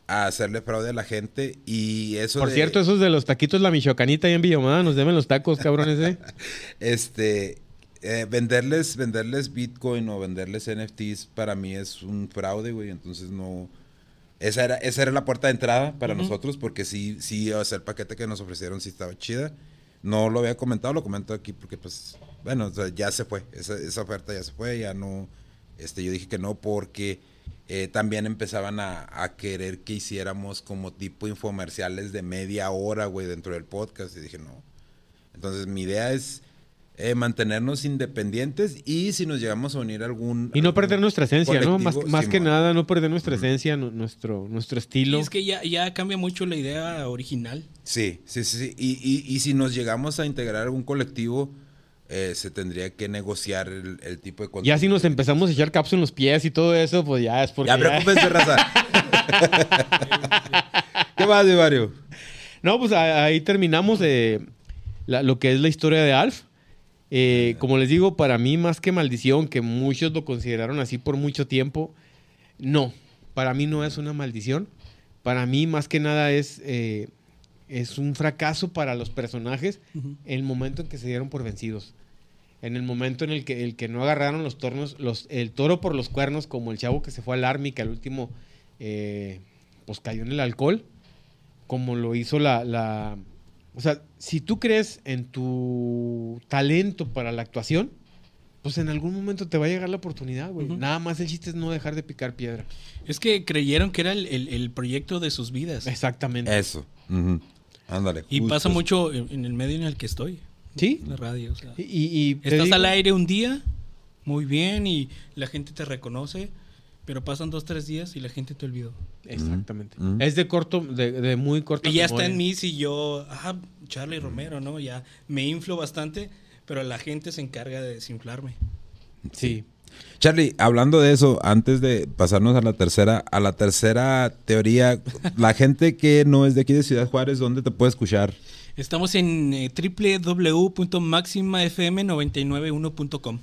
a hacerle fraude a la gente. Y eso Por de- cierto, esos de los taquitos La Michoacanita ahí en Villamada nos deben los tacos, cabrones, ¿eh? este eh, venderles venderles Bitcoin o venderles NFTs para mí es un fraude, güey. Entonces no esa era esa era la puerta de entrada para Ujú. nosotros porque sí sí o sea, el paquete que nos ofrecieron sí estaba chida. No lo había comentado, lo comento aquí porque pues bueno, o sea, ya se fue. Esa, esa oferta ya se fue, ya no este yo dije que no porque eh, también empezaban a, a querer que hiciéramos como tipo infomerciales de media hora, güey, dentro del podcast. Y dije, no. Entonces, mi idea es eh, mantenernos independientes y si nos llegamos a unir a algún... Y no algún perder nuestra esencia, ¿no? Más, más que nada, no perder nuestra esencia, nu- nuestro, nuestro Y estilo. es que ya, ya cambia mucho la idea original. Sí, sí, sí. sí. Y, y, y si nos llegamos a integrar a algún colectivo, eh, se tendría que negociar el, el tipo de Ya si nos empezamos a echar caps en los pies y todo eso, pues ya es porque... Ya, ya- preocúpense, raza. ¿Qué más, Mario? No, pues ahí terminamos eh, la- lo que es la historia de Alf. Eh, como les digo, para mí más que maldición, que muchos lo consideraron así por mucho tiempo, no, para mí no es una maldición. Para mí más que nada es, eh, es un fracaso para los personajes en el momento en que se dieron por vencidos. En el momento en el que, el que no agarraron los tornos, los, el toro por los cuernos, como el chavo que se fue al Army, que al último eh, pues cayó en el alcohol como lo hizo la, la... O sea, si tú crees en tu talento para la actuación, pues en algún momento te va a llegar la oportunidad, güey. Nada más el chiste es no dejar de picar piedra. Es que creyeron que era el, el- el proyecto de sus vidas. Exactamente. Eso. Ujú. Ándale. Y justo pasa mucho en, en el medio en el que estoy. ¿Sí? La radio. o sea. Y, y- Estás digo- al aire un día, muy bien, y la gente te reconoce, pero pasan dos, tres días y la gente te olvidó. Exactamente. Ujú. Es de corto, de, de muy corto. Y ya está en mí si yo, ah, Charlie Romero, ¿no? Ya me inflo bastante, pero la gente se encarga de desinflarme. Sí. Charlie, hablando de eso, antes de pasarnos a la tercera, a la tercera teoría, la gente que no es de aquí de Ciudad Juárez, ¿dónde te puede escuchar? Estamos en eh, www.maximafm991.com.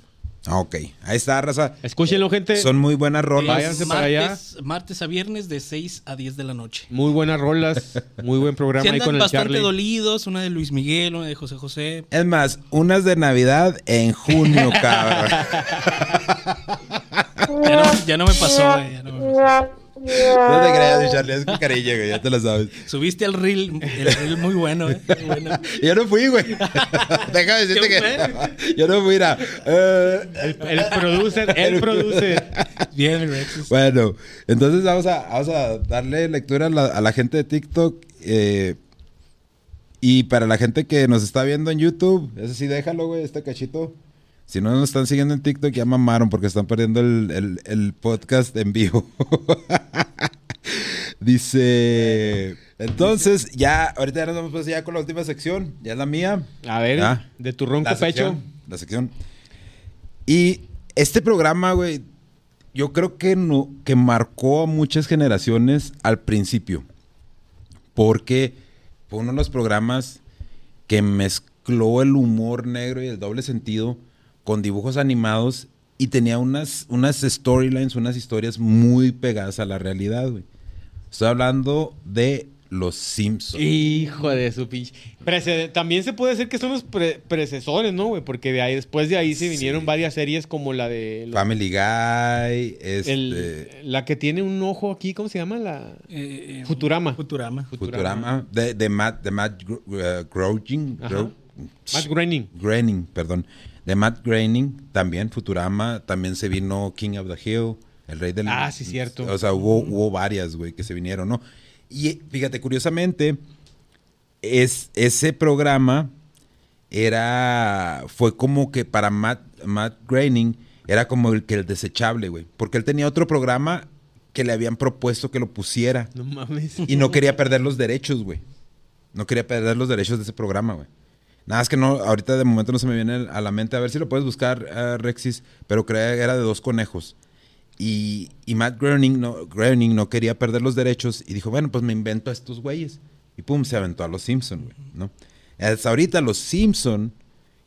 Ah, ok. Ahí está, raza. Escúchenlo, gente. Son muy buenas rolas. Váyanse para allá. martes, martes a viernes de 6 a 10 de la noche. Muy buenas rolas. Muy buen programa Si ahí andan con el bastante Charlie. dolidos, una de Luis Miguel, una de José José. Es más, unas de Navidad en junio, cabrón. Ya no, ya no me pasó, eh, ya no me pasó. No te creas, Charlie, es con cariño, güey, ya te lo sabes. Subiste al reel, el reel muy bueno, eh. Muy bueno. Yo no fui, güey. Déjame decirte ¿Qué que. Yo no fui, mira. Eh, El, el producer, el producer. Bien, Rex. Bueno, entonces vamos a, vamos a darle lectura a la, a la gente de TikTok. eh, Y para la gente que nos está viendo en YouTube, eso sí, déjalo, güey, este cachito. Si no nos están siguiendo en TikTok, ya mamaron porque están perdiendo el, el- el podcast en vivo. Dice. Entonces, ya, ahorita ya nos vamos pues ya con la última sección. Ya es la mía. A ver, de tu ronco La pecho. sección, La sección. Y este programa, güey, yo creo que no, que marcó a muchas generaciones al principio. Porque fue uno de los programas que mezcló el humor negro y el doble sentido con dibujos animados y tenía unas, unas storylines, unas historias muy pegadas a la realidad, güey. Estoy hablando de Los Simpsons. Hijo de su pinche. Prece- También se puede decir que son los pre- predecesores, ¿no, güey? Porque de ahí, después de ahí se vinieron Sí. varias series como la de. los- Family Guy, este, el- la que tiene un ojo aquí, ¿cómo se llama? La. Eh, eh, Futurama. Futurama. Futurama, de, de Matt, de Matt uh, Groening, Matt Groening. Groening, perdón. De Matt Groening, también Futurama, también se vino King of the Hill, el rey del... Ah, sí, cierto. O sea, hubo, hubo varias, güey, que se vinieron, ¿no? Y fíjate, curiosamente, es, ese programa era, fue como que para Matt, Matt Groening, era como el que el desechable, güey. Porque él tenía otro programa que le habían propuesto que lo pusiera. No mames. Y no quería perder los derechos, güey. No quería perder los derechos de ese programa, güey. Nada, es que no, ahorita de momento no se me viene a la mente. A ver si lo puedes buscar, eh, Rexis. Pero creo que era de dos conejos. Y, y Matt Groening no, Groening no quería perder los derechos y dijo, bueno, pues me invento a estos güeyes. Y pum, se aventó a los Simpson, güey, ¿no? Hasta ahorita los Simpson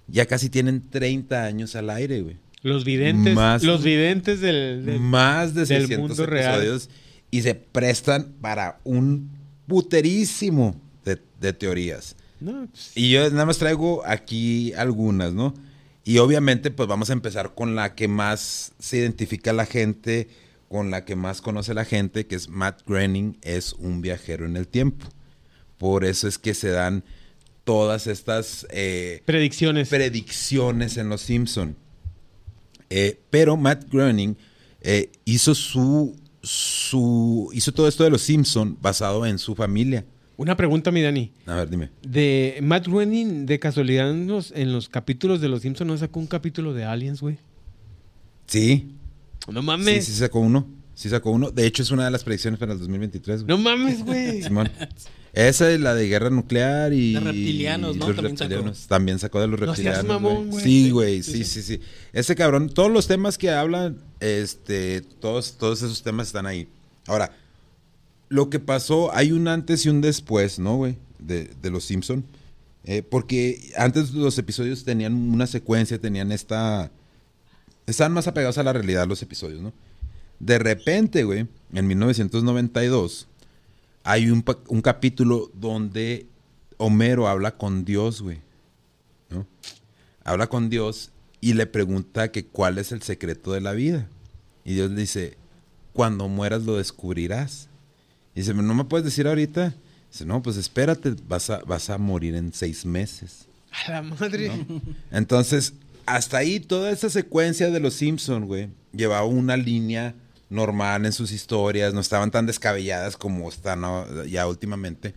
ya casi tienen 30 años al aire, güey. Los videntes. Más- los videntes del. del- Más de del 600 mundo real. y se prestan para un puterísimo de, de teorías. No, Y yo nada más traigo aquí algunas, ¿no? Y obviamente pues vamos a empezar con la que más se identifica la gente, con la que más conoce la gente, que es Matt Groening, es un viajero en el tiempo. Por eso es que se dan todas estas eh, predicciones. predicciones en Los Simpson. Eh, pero Matt Groening eh, hizo su, su hizo todo esto de Los Simpson basado en su familia. Una pregunta, mi Dani. A ver, dime. De Matt Groening, de casualidad, en los, en los capítulos de Los Simpsons, ¿no sacó un capítulo de Aliens, güey? Sí, No sí, mames. sí sacó uno. Sí sacó uno. De hecho, es una de las predicciones para el 2023. güey. No mames, güey. Simón. Esa es la de guerra nuclear y. De reptilianos, ¿no? los También sacó. reptilianos. También sacó de los No reptilianos. mamón, güey. güey. Sí, güey. Sí, sí, sí. Ese cabrón, todos los temas que hablan, este, todos, todos esos temas están ahí. Ahora, lo que pasó, hay un antes y un después, ¿no, güey? De, de los Simpson. Eh, porque antes los episodios tenían una secuencia, tenían esta. Estaban más apegados a la realidad los episodios, ¿no? De repente, güey, en 1992, hay un, un capítulo donde Homero habla con Dios, güey. ¿no? Habla con Dios y le pregunta que cuál es el secreto de la vida. Y Dios le dice, cuando mueras lo descubrirás. Y dice, ¿no me puedes decir ahorita? Dice, no, pues espérate, vas a, vas a morir en seis meses. A la madre. Entonces, hasta ahí toda esa secuencia de los Simpson, güey, llevaba una línea normal en sus historias, no estaban tan descabelladas como están ya últimamente.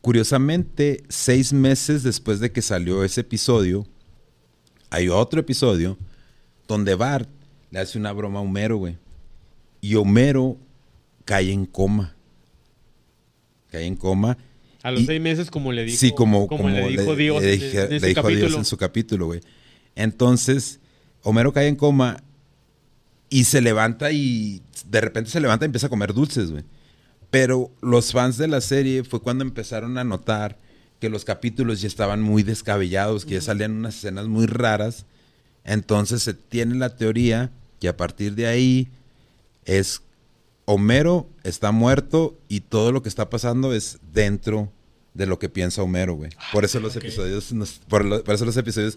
Curiosamente, seis meses después de que salió ese episodio, hay otro episodio donde Bart le hace una broma a Homero, güey. Y Homero cae en coma. Cae en coma. A los Y- seis meses, como le dijo. Sí, como, como le dijo Dios le en- le dijo Dios en su capítulo, güey. Entonces, Homero cae en coma y se levanta y de repente se levanta y empieza a comer dulces, güey. Pero los fans de la serie fue cuando empezaron a notar que los capítulos ya estaban muy descabellados, que ya salían unas escenas muy raras. Entonces se tiene la teoría que a partir de ahí es Homero está muerto y todo lo que está pasando es dentro de lo que piensa Homero, güey. Por eso los episodios, nos- por, lo- por eso los episodios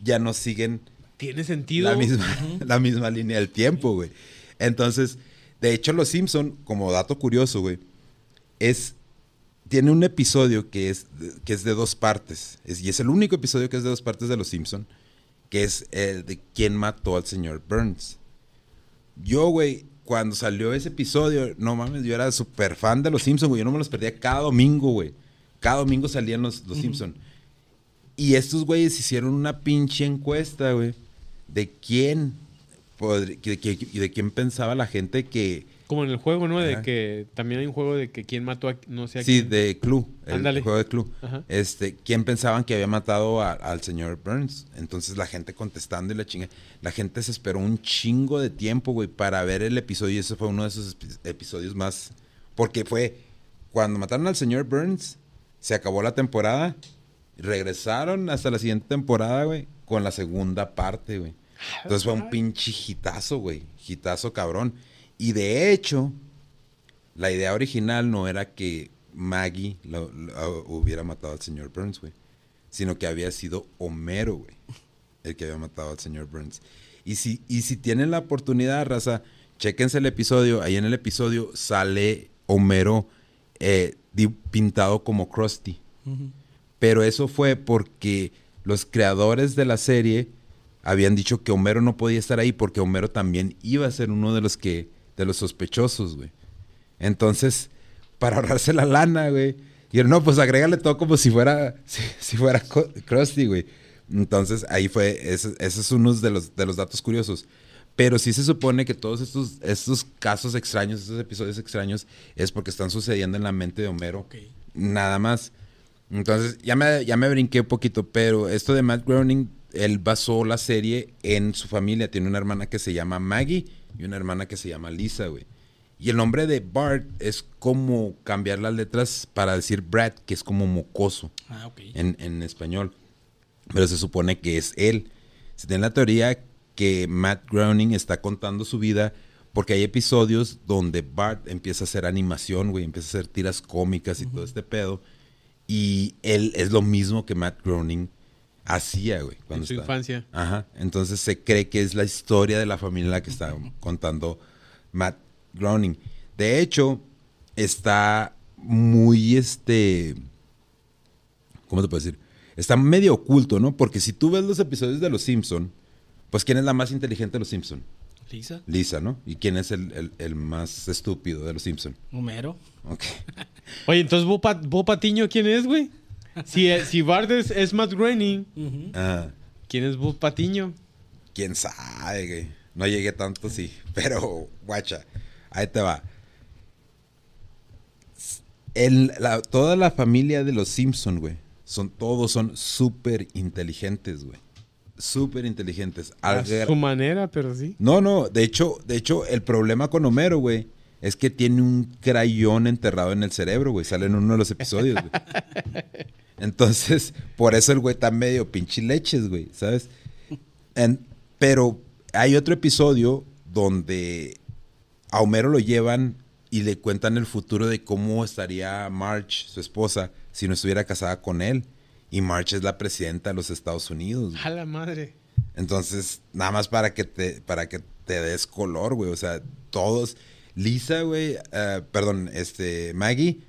ya no siguen Tiene sentido. la misma, la misma línea del tiempo, güey. Entonces, de hecho, Los Simpson, como dato curioso, güey, es tiene un episodio que es de- que es de dos partes, Es- y es el único episodio que es de dos partes de Los Simpson, que es el de quién mató al señor Burns. Yo, güey, cuando salió ese episodio, no mames, yo era súper fan de Los Simpsons, güey. Yo no me los perdía cada domingo, güey. Cada domingo salían los, los Simpson. Y estos güeyes hicieron una pinche encuesta, güey, de quién, podr- de, que- de quién pensaba la gente que... Como en el juego, ¿no? De que también hay un juego de que quién mató a no sé a Sí, quién. de Clue, el Ándale. juego de Clue. Ajá. Este, ¿quién pensaban que había matado a- al señor Burns? Entonces la gente contestando y la chinga. La gente se esperó un chingo de tiempo, güey, para ver el episodio. Y ese fue uno de esos epi- episodios más. Porque fue cuando mataron al señor Burns, se acabó la temporada. Regresaron hasta la siguiente temporada, güey, con la segunda parte, güey. Entonces fue un pinche hitazo, güey. Hitazo cabrón. Y de hecho, la idea original no era que Maggie lo- lo- hubiera matado al señor Burns, güey. Sino que había sido Homero, güey. El que había matado al señor Burns. Y si, y si tienen la oportunidad, raza, chéquense el episodio. Ahí en el episodio sale Homero eh, pintado como Krusty. Pero eso fue porque los creadores de la serie habían dicho que Homero no podía estar ahí porque Homero también iba a ser uno de los que de los sospechosos, güey. Entonces, para ahorrarse la lana, güey, dijeron, no, pues agrégale todo como si fuera si, si fuera Krusty, güey. Entonces, ahí fue ese, ese es uno de los de los datos curiosos. Pero sí se supone que todos estos, estos casos extraños, estos episodios extraños, es porque están sucediendo en la mente de Homero. Ok. Nada más. Entonces, ya me, ya me brinqué un poquito, pero esto de Matt Groening, él basó la serie en su familia. Tiene una hermana que se llama Maggie y una hermana que se llama Lisa, güey. Y el nombre de Bart es como cambiar las letras para decir Brad, que es como mocoso Ah, en español. Pero se supone que es él. Se tiene la teoría que Matt Groening está contando su vida porque hay episodios donde Bart empieza a hacer animación, güey, empieza a hacer tiras cómicas y todo este pedo. Y él es lo mismo que Matt Groening hacía, güey. cuando En su infancia. Ajá. Entonces se cree que es la historia de la familia la que está contando Matt Groening. De hecho, está muy este. ¿Cómo te puedo decir? Está medio oculto, ¿no? Porque si tú ves los episodios de Los Simpson, pues ¿quién es la más inteligente de Los Simpson? Lisa, Lisa, ¿no? ¿Y quién es el, el- el más estúpido de Los Simpson? Homero. Ok. Oye, entonces Bo, Pat- Bo Patiño, ¿quién es, güey? Si, si Bart es, es Matt Groening. Ah, ¿quién es Bo Patiño? quién sabe, güey. No llegué tanto, sí. Pero, guacha, ahí te va. El- la- toda la familia de los Simpson, güey, son, todos son súper inteligentes, güey. Súper inteligentes. A su manera, pero sí. No, no, de hecho, de hecho, el problema con Homero, güey, es que tiene un crayón enterrado en el cerebro, güey. Sale en uno de los episodios, güey. Entonces, por eso el güey está medio pinche leches, güey, ¿sabes? En- pero hay otro episodio donde a Homero lo llevan y le cuentan el futuro de cómo estaría Marge, su esposa, si no estuviera casada con él. Y Marge es la presidenta de los Estados Unidos. güey. A la madre. Entonces, nada más para que te, para que te des color, güey. O sea, todos. Lisa, güey, eh, perdón, este, Maggie,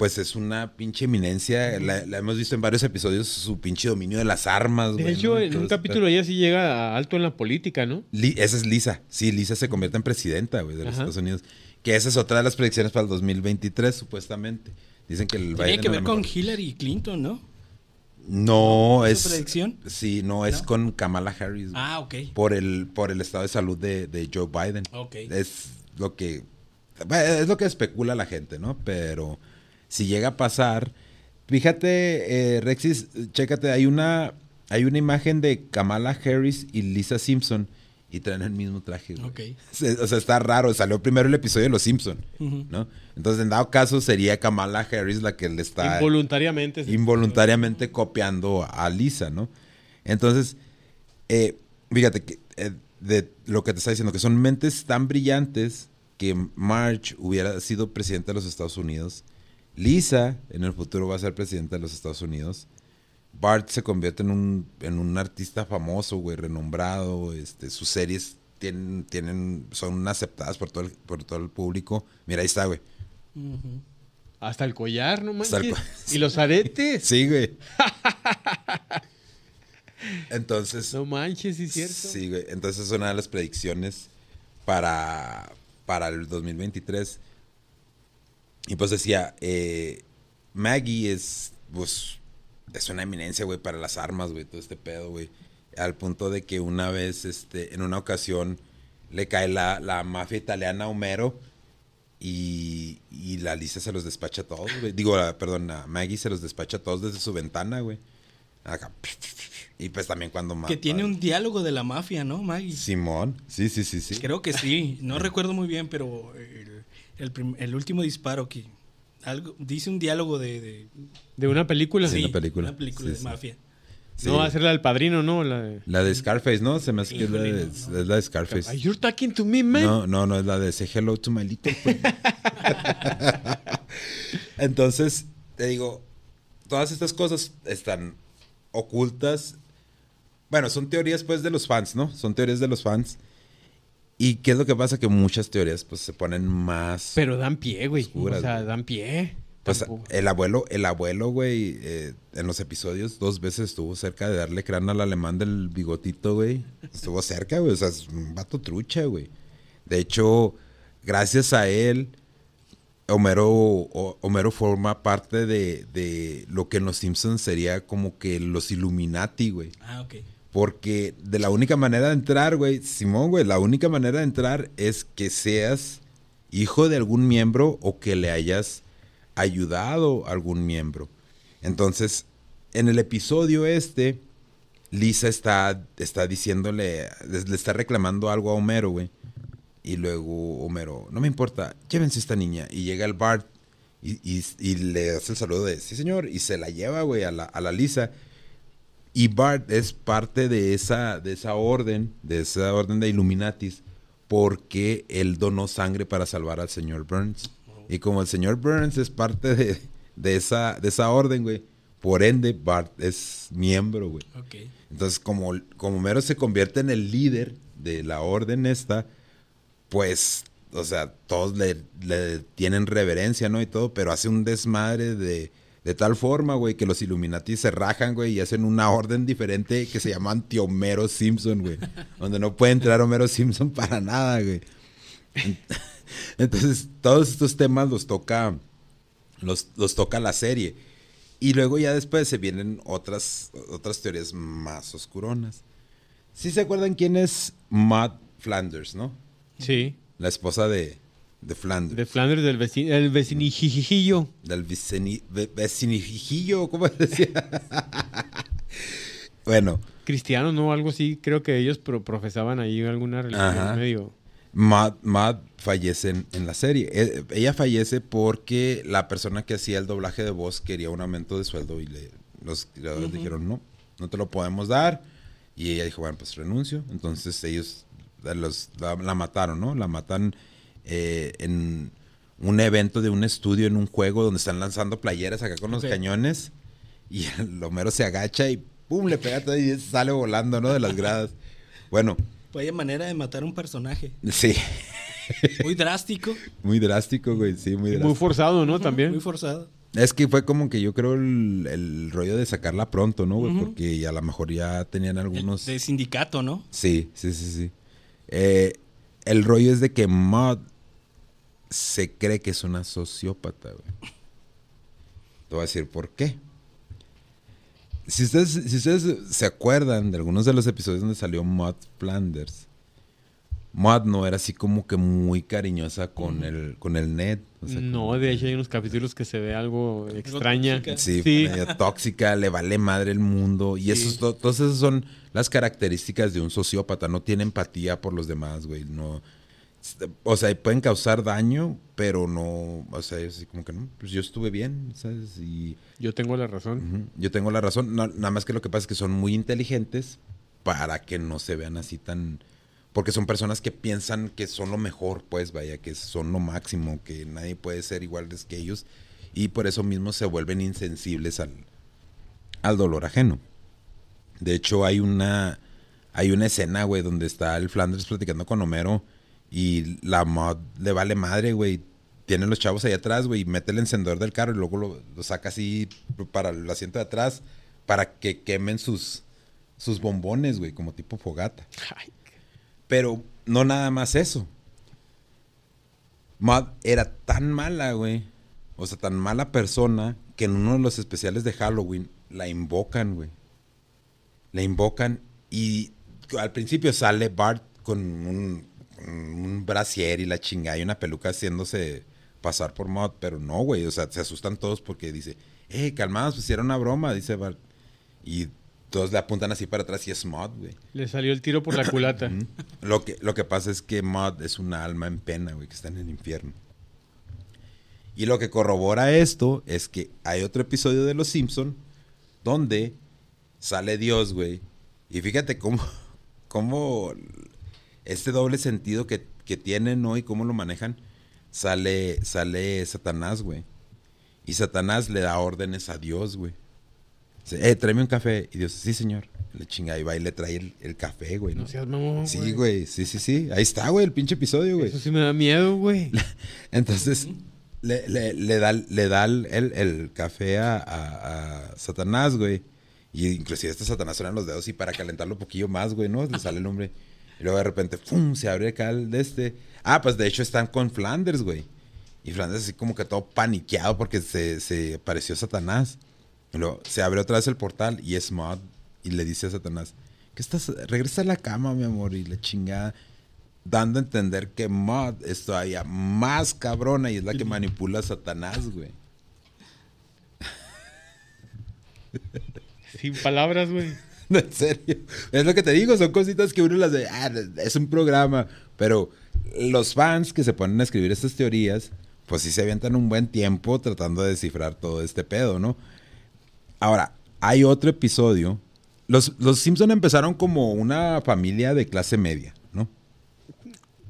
pues es una pinche eminencia. La, la hemos visto en varios episodios, su pinche dominio de las armas, De güey. hecho, ¿no? en un capítulo ella sí llega a alto en la política, ¿no? Li- esa es Lisa. Sí, Lisa se convierte en presidenta, güey, de los Ajá. Estados Unidos. Que esa es otra de las predicciones para el 2023, supuestamente. Dicen que el Tiene Biden que ver con mejor- Hillary Clinton, ¿no? No, ¿Es es. predicción? Sí, no, es ¿No? con Kamala Harris. Ah, ok. por el por el estado de salud de, de Joe Biden. Ok. Es lo que es lo que especula la gente, ¿no? Pero si llega a pasar, fíjate, eh, Rexis, chécate, hay una hay una imagen de Kamala Harris y Lisa Simpson y traen el mismo traje. güey. Ok. Se- O sea, está raro. Salió primero el episodio de Los Simpson. ¿no? Entonces, en dado caso, sería Kamala Harris la que le está Involuntariamente. sí. copiando a Lisa, ¿no? Entonces, eh, fíjate que eh, de lo que te está diciendo, que son mentes tan brillantes que Marge hubiera sido presidente de los Estados Unidos, Lisa en el futuro va a ser presidenta de los Estados Unidos, Bart se convierte en un, en un artista famoso, güey, renombrado, este, sus series tienen, tienen, son aceptadas por todo el, por todo el público. Mira, ahí está, güey. Hasta el collar, no manches. co- Y los aretes. Sí, güey. Entonces, No manches, sí es cierto. Sí, güey. Entonces es una de las predicciones para, para el 2023. Y pues decía, eh, Maggie es, pues, es una eminencia, güey, para las armas, güey, todo este pedo, güey. Al punto de que una vez, este, en una ocasión, le cae la, la mafia italiana a Homero y, y la Lisa se los despacha a todos, güey. Digo, la- perdón, a Maggie se los despacha a todos desde su ventana, güey. Acá. Y pues también cuando Que tiene un diálogo de la mafia, ¿no, Maggie? Simón. Sí, sí, sí, sí. Creo que sí. No recuerdo muy bien, pero el, el el último disparo que algo dice un diálogo de, de- De una película. Sí, una película. una película Sí, de sí. mafia. Sí. No va a ser la del padrino, ¿no? La de... La de Scarface, ¿no? Se me hace que es la de, no, es la de Scarface. Are you talking to me, man? No, no, no, es la de Say Hello to My Little Friend. Entonces, te digo, todas estas cosas están ocultas. Bueno, son teorías pues de los fans, ¿no? Son teorías de los fans. ¿Y qué es lo que pasa? Que muchas teorías pues se ponen más... Pero dan pie, güey. Oscuras, o sea, güey. dan pie. Pues Tampoco- el abuelo, el abuelo, güey, eh, en los episodios dos veces estuvo cerca de darle cráneo al alemán del bigotito, güey. Estuvo cerca, güey. O sea, es un vato trucha, güey. De hecho, gracias a él, Homero, o- Homero forma parte de, de lo que en los Simpsons sería como que los Illuminati, güey. Ah, ok. Porque de la única manera de entrar, güey, Simón, güey, la única manera de entrar es que seas hijo de algún miembro o que le hayas ayudado a algún miembro. Entonces, en el episodio este, Lisa está, está diciéndole, le, está reclamando algo a Homero, güey. Y luego Homero, no me importa, llévense esta niña. Y llega el Bart y, y- y le hace el saludo de, sí señor, y se la lleva, güey, a la, a la Lisa. Y Bart es parte de esa, de esa orden, de esa orden de Illuminatis, porque él donó sangre para salvar al señor Burns. Y como el señor Burns es parte de, de esa, de esa orden, güey, por ende Bart es miembro, güey. Ok. Entonces, como, como Mero se convierte en el líder de la orden esta, pues, o sea, todos le, le tienen reverencia, ¿no? Y todo, pero hace un desmadre de, de tal forma, güey, que los Illuminati se rajan, güey, y hacen una orden diferente que se llama anti-Homero Simpson, güey. donde no puede entrar Homero Simpson para nada, güey. Entonces, todos estos temas los toca, los, los toca la serie. Y luego ya después se vienen otras, otras teorías más oscuronas. ¿Sí se acuerdan quién es Maud Flanders, no? Sí. La esposa de, de Flanders. De Flanders, del vecino, el vecinijijillo. Del viceni- ve- vecinijillo, ¿cómo decía? bueno, Cristiano, ¿no? Algo así. Creo que ellos pro- profesaban ahí alguna religión medio. Matt, Matt fallece en, en la serie. Eh, ella fallece porque la persona que hacía el doblaje de voz quería un aumento de sueldo y le, los creadores dijeron, no, no te lo podemos dar. Y ella dijo, bueno, pues renuncio. Entonces ellos los- la, la mataron, ¿no? La matan eh, en un evento de un estudio, en un juego donde están lanzando playeras acá con los cañones. Y el Homero se agacha y ¡pum! le pega todo y sale volando, ¿no? De las gradas. Bueno, Vaya manera de matar un personaje. sí. Muy drástico, Muy drástico, güey, sí, muy Muy drástico. forzado, ¿no? También. muy forzado. Es que fue como que yo creo el, el rollo de sacarla pronto, ¿no, güey? Porque a lo mejor ya tenían algunos... De sindicato, ¿no? Sí, sí, sí, sí. Eh, el rollo es de que Maud se cree que es una sociópata, güey. Te voy a decir por qué. Si ustedes, si ustedes se acuerdan de algunos de los episodios donde salió Maud Flanders, Maud no era así como que muy cariñosa con, el, con el Ned. o sea, No, de hecho hay unos capítulos que se ve algo extraña. tóxica. Sí, Sí. medio tóxica, le vale madre el mundo. Y esos, to- todas esas son las características de un sociópata. No tiene empatía por los demás, güey. No. O sea, pueden causar daño, pero no. O sea, es así como que no. Pues yo estuve bien, ¿sabes? Y Yo tengo la razón. ujú, yo tengo la razón. No, nada más que lo que pasa es que son muy inteligentes para que no se vean así tan. Porque son personas que piensan que son lo mejor, pues vaya, que son lo máximo, que nadie puede ser iguales que ellos. Y por eso mismo se vuelven insensibles al, al dolor ajeno. De hecho, hay una, hay una escena, güey, donde está el Flanders platicando con Homero y la mod le vale madre, güey. Tiene los chavos ahí atrás, güey, y mete el encendedor del carro y luego lo, lo saca así para el asiento de atrás para que quemen sus, sus bombones, güey, como tipo fogata. Pero no nada más eso. Maud era tan mala, güey. O sea, tan mala persona que en uno de los especiales de Halloween la invocan, güey. La invocan y al principio sale Bart con un, un brasier y la chingada y una peluca haciéndose pasar por Mod, pero no, güey. O sea, se asustan todos porque dice, eh, calmados, pues era una broma, dice Bart. Y todos le apuntan así para atrás y es Mod, güey. Le salió el tiro por la culata. Lo que, lo que pasa es que Mod es una alma en pena, güey, que está en el infierno. Y lo que corrobora esto es que hay otro episodio de Los Simpson donde sale Dios, güey. Y fíjate cómo, cómo este doble sentido que, que tienen, ¿no? Y cómo lo manejan. Sale, sale Satanás, güey. Y Satanás le da órdenes a Dios, güey. Dice, eh, tráeme un café. Y Dios, sí, señor. Le chinga y va y le trae el, el café, güey. ¿no? No seas mamón, Sí, güey, sí, sí, sí. Ahí está, güey, el pinche episodio, güey. Eso sí me da miedo, güey. Entonces, le, le- le da, le da el, el- café a, a- a Satanás, güey. Y inclusive este Satanás suenan los dedos y para calentarlo un poquillo más, güey, ¿no? Le sale el hombre. Y luego de repente, ¡pum! Se abre acá el de este. Ah, pues de hecho están con Flanders, güey. Y Flanders así como que todo paniqueado porque se, se apareció Satanás. Y luego se abre otra vez el portal y es Mod. Y le dice a Satanás, ¿qué estás? Regresa a la cama, mi amor. Y la chingada dando a entender que Mod es todavía más cabrona y es la que manipula a Satanás, güey. Sin palabras, güey. No, en serio. Es lo que te digo, son cositas que uno las de, ah, es un programa. Pero los fans que se ponen a escribir estas teorías, pues sí se avientan un buen tiempo tratando de descifrar todo este pedo, ¿no? Ahora, hay otro episodio. Los, los Simpson empezaron como una familia de clase media, ¿no?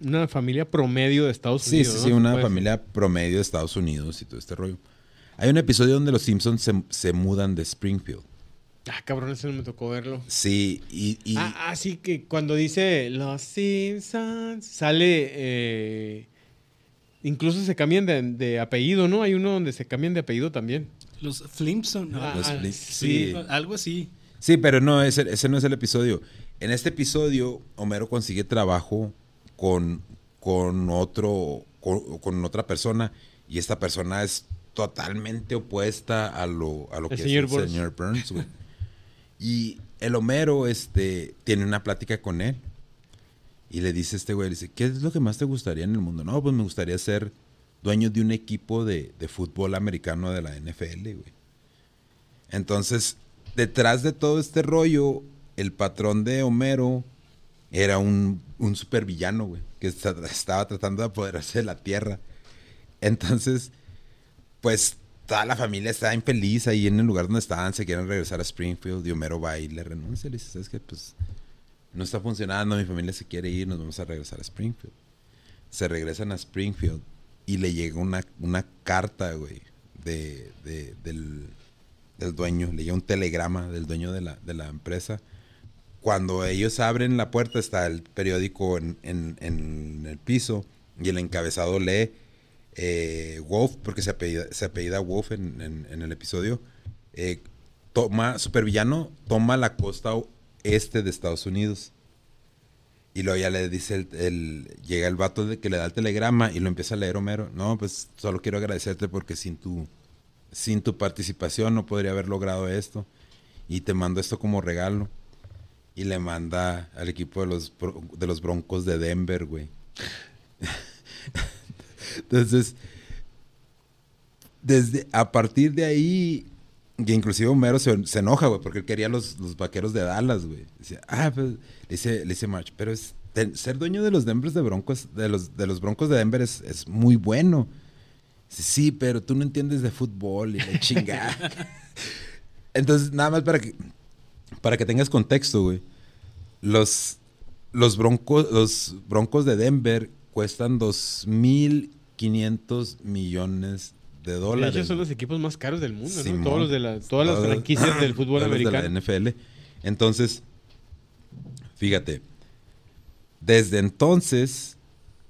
Una familia promedio de Estados Sí, Unidos. sí, ¿no? sí, una Pues, familia promedio de Estados Unidos y todo este rollo. Hay un episodio donde los Simpsons se, se mudan de Springfield. Ah, cabrón, ese no me tocó verlo. Sí, y... y- Ah, ah, sí, que cuando dice Los Simpsons, sale. eh, incluso se cambian de, de apellido, ¿no? Hay uno donde se cambian de apellido también. Los Flimpson, ¿no? Ah, Los ah, Flin- sí. sí. Algo así. Sí, pero no, ese, ese no es el episodio. En este episodio, Homero consigue trabajo con, con otro, con, con otra persona, y esta persona es totalmente opuesta a lo, a lo El que señor es el Burns. señor Burns, güey. Y el Homero, este, tiene una plática con él. Y le dice este güey, dice, ¿qué es lo que más te gustaría en el mundo? No, pues me gustaría ser dueño de un equipo de, fútbol americano de la NFL, güey. Entonces, detrás de todo este rollo, el patrón de Homero era un, un supervillano, güey, que esta- estaba tratando de apoderarse de la tierra. Entonces, pues toda la familia estaba infeliz ahí en el lugar donde estaban, se quieren regresar a Springfield y Homero va y le renuncia, le dice, ¿sabes qué? Pues no está funcionando, mi familia se quiere ir, nos vamos a regresar a Springfield. Se regresan a Springfield y le llega una, una carta, güey, de, de- del, del dueño, le llega un telegrama del dueño de la, de la empresa. Cuando ellos abren la puerta está el periódico en, en- en el piso y el encabezado lee eh, Wolf, porque se apellida, se apellida Wolf en, en- en el episodio, eh, toma, supervillano toma la costa este de Estados Unidos. Y luego ya le dice, el, llega el vato de que le da el telegrama y lo empieza a leer Homero. No, pues solo quiero agradecerte porque sin tu, sin tu participación no podría haber logrado esto. Y te mando esto como regalo. Y le manda al equipo de los, de los Broncos de Denver, güey. Entonces, desde a partir de ahí, que inclusive Homero se, se enoja, güey, porque él quería los, los vaqueros de Dallas, güey. Dice, ah, pues, le dice, le dice March, pero es, ten- ser dueño de los Denver de Broncos, de los, de los Broncos de Denver es, es muy bueno. Dice, sí, pero tú no entiendes de fútbol y la chingada. Entonces, nada más para que, para que tengas contexto, güey. Los, los, broncos, los Broncos de Denver cuestan 2.500 millones de De dólares. hecho, son los equipos más caros del mundo. Todos los de la, todas las franquicias del fútbol los de la americano. NFL. Entonces, fíjate, desde entonces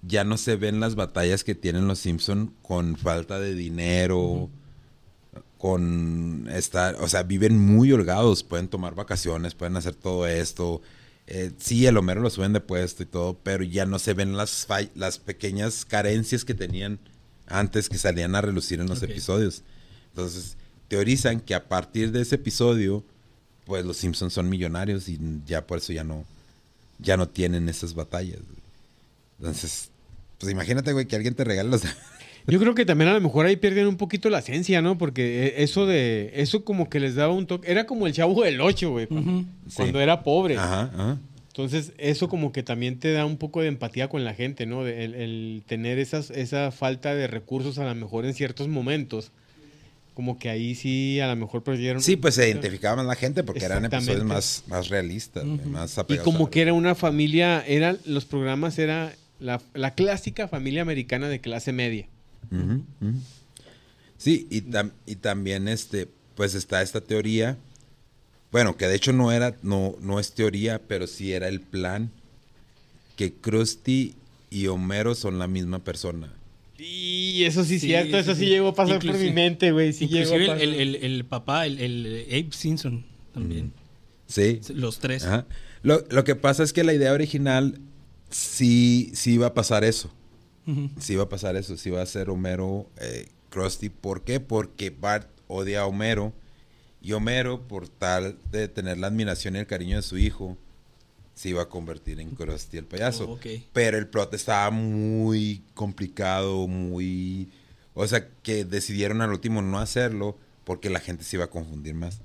ya no se ven las batallas que tienen los Simpson con falta de dinero, con estar, o sea, viven muy holgados, pueden tomar vacaciones, pueden hacer todo esto. Eh, sí, el Homero lo suben de puesto y todo, pero ya no se ven las, las pequeñas carencias que tenían antes que salían a relucir en los episodios. Entonces, teorizan que a partir de ese episodio, pues los Simpsons son millonarios y ya por eso ya no, ya no tienen esas batallas. Entonces, pues imagínate, güey, que alguien te regale los... Yo creo que también a lo mejor ahí pierden un poquito la esencia, ¿no? Porque eh, eso de. Eso como que les daba un toque. Era como el chavo del 8, güey. Cuando, Ujú. cuando Sí. era pobre. Ajá, ajá. Entonces, eso como que también te da un poco de empatía con la gente, ¿no? De- el, el tener esas, esa falta de recursos a lo mejor en ciertos momentos. Como que ahí sí a lo mejor perdieron. Sí, pues se identificaba más la gente porque eran episodios más, más realistas, más Y apegados a como que era una familia, eran, los programas era la, la clásica familia americana de clase media. Sí, y, tam- y también este, pues está esta teoría, bueno, que de hecho no era, no, no es teoría, pero sí era el plan, que Krusty y Homero son la misma persona. Y eso sí es Sí, cierto, eso sí, sí, sí. llegó a pasar por mi mente, güey. Sí llegó a Inclusive pasar. el, el- el papá, el, el Abe Simpson también. Sí. Los tres. Ajá. Lo, lo que pasa es que la idea original sí, sí iba a pasar eso. Ujú. Sí iba a pasar eso, sí iba a ser Homero eh, Krusty. ¿Por qué? Porque Bart odia a Homero y Homero, por tal de tener la admiración y el cariño de su hijo, se iba a convertir en Krusty el payaso. Oh. Pero el plot estaba muy complicado, muy... O sea, que decidieron al último no hacerlo porque la gente se iba a confundir más.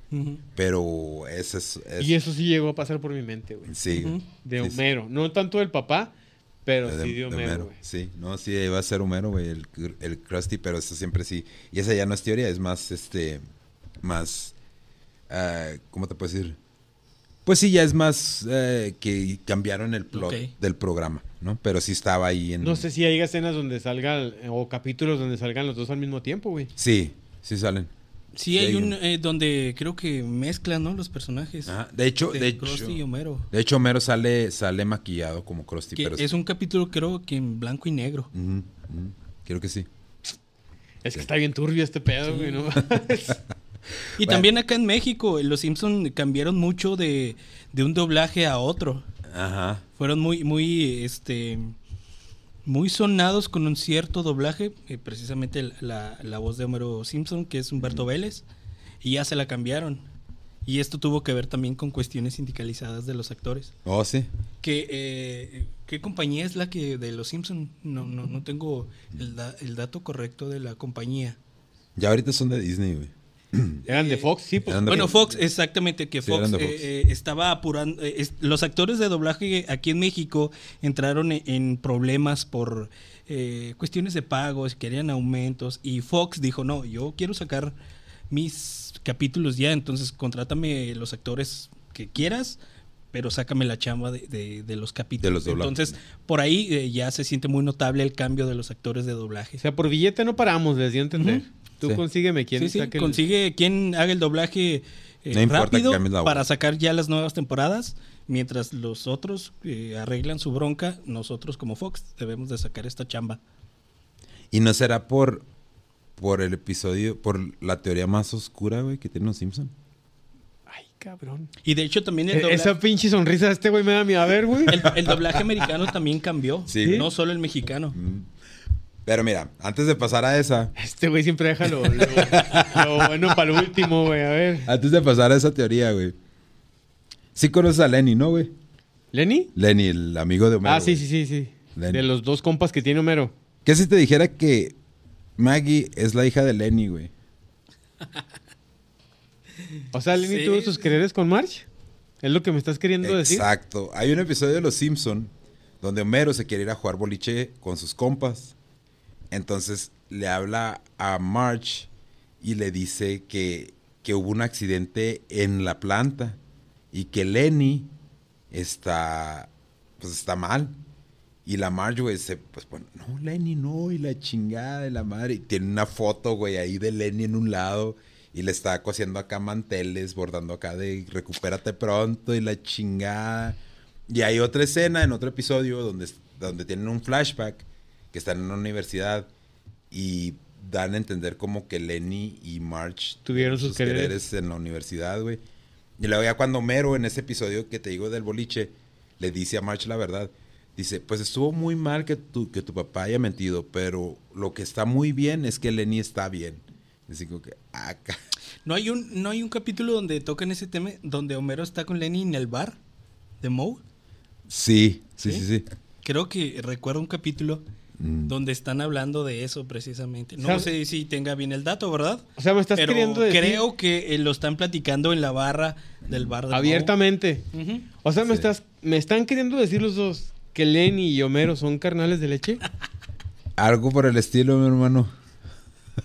Pero ese es... es- Y eso sí llegó a pasar por mi mente, güey. Sí. Ujú. De sí, sí. Homero. No tanto del papá, pero De- sí de de Homero, güey. Sí, no, sí, iba a ser Homero, güey, el, el Krusty, pero eso siempre sí. Y esa ya no es teoría, es más, este, más, ah, ¿cómo te puedo decir? Pues sí, ya es más eh, que cambiaron el plot del programa, ¿no? Pero sí estaba ahí en... No sé si hay escenas donde salgan, o capítulos donde salgan los dos al mismo tiempo, güey. Sí, sí salen. Sí, Sí, hay hay un un- eh, donde creo que mezclan, ¿no? Los personajes. Ajá, De hecho, de de hecho, Krusty y Homero. de hecho, Homero sale, sale maquillado como Krusty, Que pero es un capítulo creo que en blanco y negro. Creo que sí. Es que está bien turbio este pedo, güey, ¿no? Y Bueno. también acá en México, los Simpson cambiaron mucho de, de un doblaje a otro. Ajá. Fueron muy, muy, este, muy sonados con un cierto doblaje, eh, precisamente la, la voz de Homero Simpson, que es Humberto Vélez, y ya se la cambiaron. Y esto tuvo que ver también con cuestiones sindicalizadas de los actores. Oh, sí. Que, eh, ¿Qué compañía es la que de los Simpson? No, no, no tengo el, da- el dato correcto de la compañía. Ya ahorita son de Disney, güey. Eran de Fox, sí, pues. Bueno, Fox. Exactamente, que Fox, eh, Fox. eh, estaba apurando. eh, es- los actores de doblaje aquí en México entraron en, en problemas por eh, cuestiones de pagos, querían aumentos. Y Fox dijo: No, yo quiero sacar mis capítulos ya, entonces contrátame los actores que quieras. Pero sácame la chamba de, de- de los capítulos. De los doblajes. Entonces, por ahí eh, ya se siente muy notable el cambio de los actores de doblaje. O sea, por billete no paramos, les dio a entender. Ujú. Tú Sí. consígueme quién Sí, sí, saque el- consigue quien haga el doblaje eh, No importa que rápido para sacar ya las nuevas temporadas, mientras los otros eh, arreglan su bronca, nosotros como Fox debemos de sacar esta chamba. Y no será por por el episodio, por la teoría más oscura, güey, que tienen los Simpson. Ay, cabrón. Y de hecho también el E- doblaje, Esa pinche sonrisa de este güey me da miedo. A ver, güey. el, el doblaje americano también cambió, Sí. no solo el mexicano. Pero mira, antes de pasar a esa, Este güey siempre deja lo, lo- lo bueno para el último, güey. A ver. antes de pasar a esa teoría, güey. Sí conoces a Lenny, ¿no, güey? ¿Lenny? Lenny, el amigo de Homero. ah, sí, güey. sí, sí, sí. Lenny. De los dos compas que tiene Homero. ¿Qué si te dijera que Maggie es la hija de Lenny, güey? O sea, Lenny Sí. tuvo sus quereres con March. ¿Es lo que me estás queriendo decir? Exacto. Hay un episodio de Los Simpson donde Homero se quiere ir a jugar boliche con sus compas. Entonces le habla a Marge y le dice que, que hubo un accidente en la planta y que Lenny está pues está mal. Y la Marge, güey, se, pues, bueno, no, Lenny, no, y la chingada de la madre. Y tiene una foto, güey, ahí de Lenny en un lado. Y le está cosiendo acá manteles, bordando acá de recupérate pronto y la chingada. Y hay otra escena en otro episodio donde, donde tienen un flashback que están en una universidad y dan a entender como que Lenny y Marge Tuvieron sus quereres. en la universidad, güey. Y luego ya cuando Mero en ese episodio que te digo del boliche le dice a Marge la verdad, dice, pues estuvo muy mal que tu, que tu papá haya mentido, pero lo que está muy bien es que Lenny está bien. Así como que, ah, ca- ¿No hay un, no hay un capítulo donde tocan ese tema, donde Homero está con Lenny en el bar de Moe? Sí, sí, ¿Sí? sí, sí. Creo que recuerdo un capítulo Mm. donde están hablando de eso precisamente. No ¿Sabes? sé si tenga bien el dato, ¿verdad? O sea, me estás Pero queriendo decir creo que eh, lo están platicando en la barra del bar de abiertamente. Ujú. O sea, me Sí. estás me están queriendo decir los dos que Lenny y Homero son carnales de leche. Algo por el estilo, mi hermano.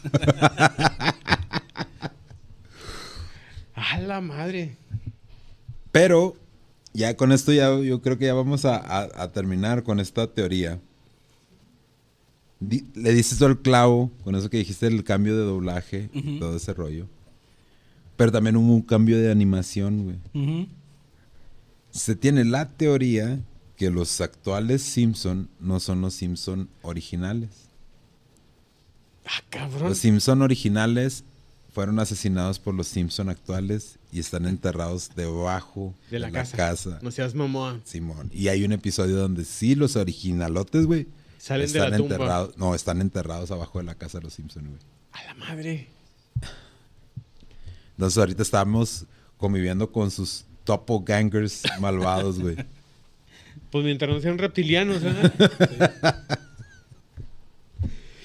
A la madre. Pero ya con esto ya yo creo que ya vamos a, a- a terminar con esta teoría. Di- le diste todo el clavo con eso que dijiste el cambio de doblaje, Ujú. todo ese rollo. Pero también hubo un cambio de animación, güey. Se tiene la teoría que los actuales Simpson no son los Simpson originales. Ah, cabrón. Los Simpson originales fueron asesinados por los Simpson actuales y están enterrados debajo de la, casa. No seas mamón. Simón. Y hay un episodio donde sí los originalotes, güey, Salen de están la tumba. enterrados. No, están enterrados abajo de la casa de los Simpson, güey. A la madre. Entonces ahorita estamos conviviendo con sus topo gangers malvados, güey. Pues mientras no sean reptilianos, ¿eh?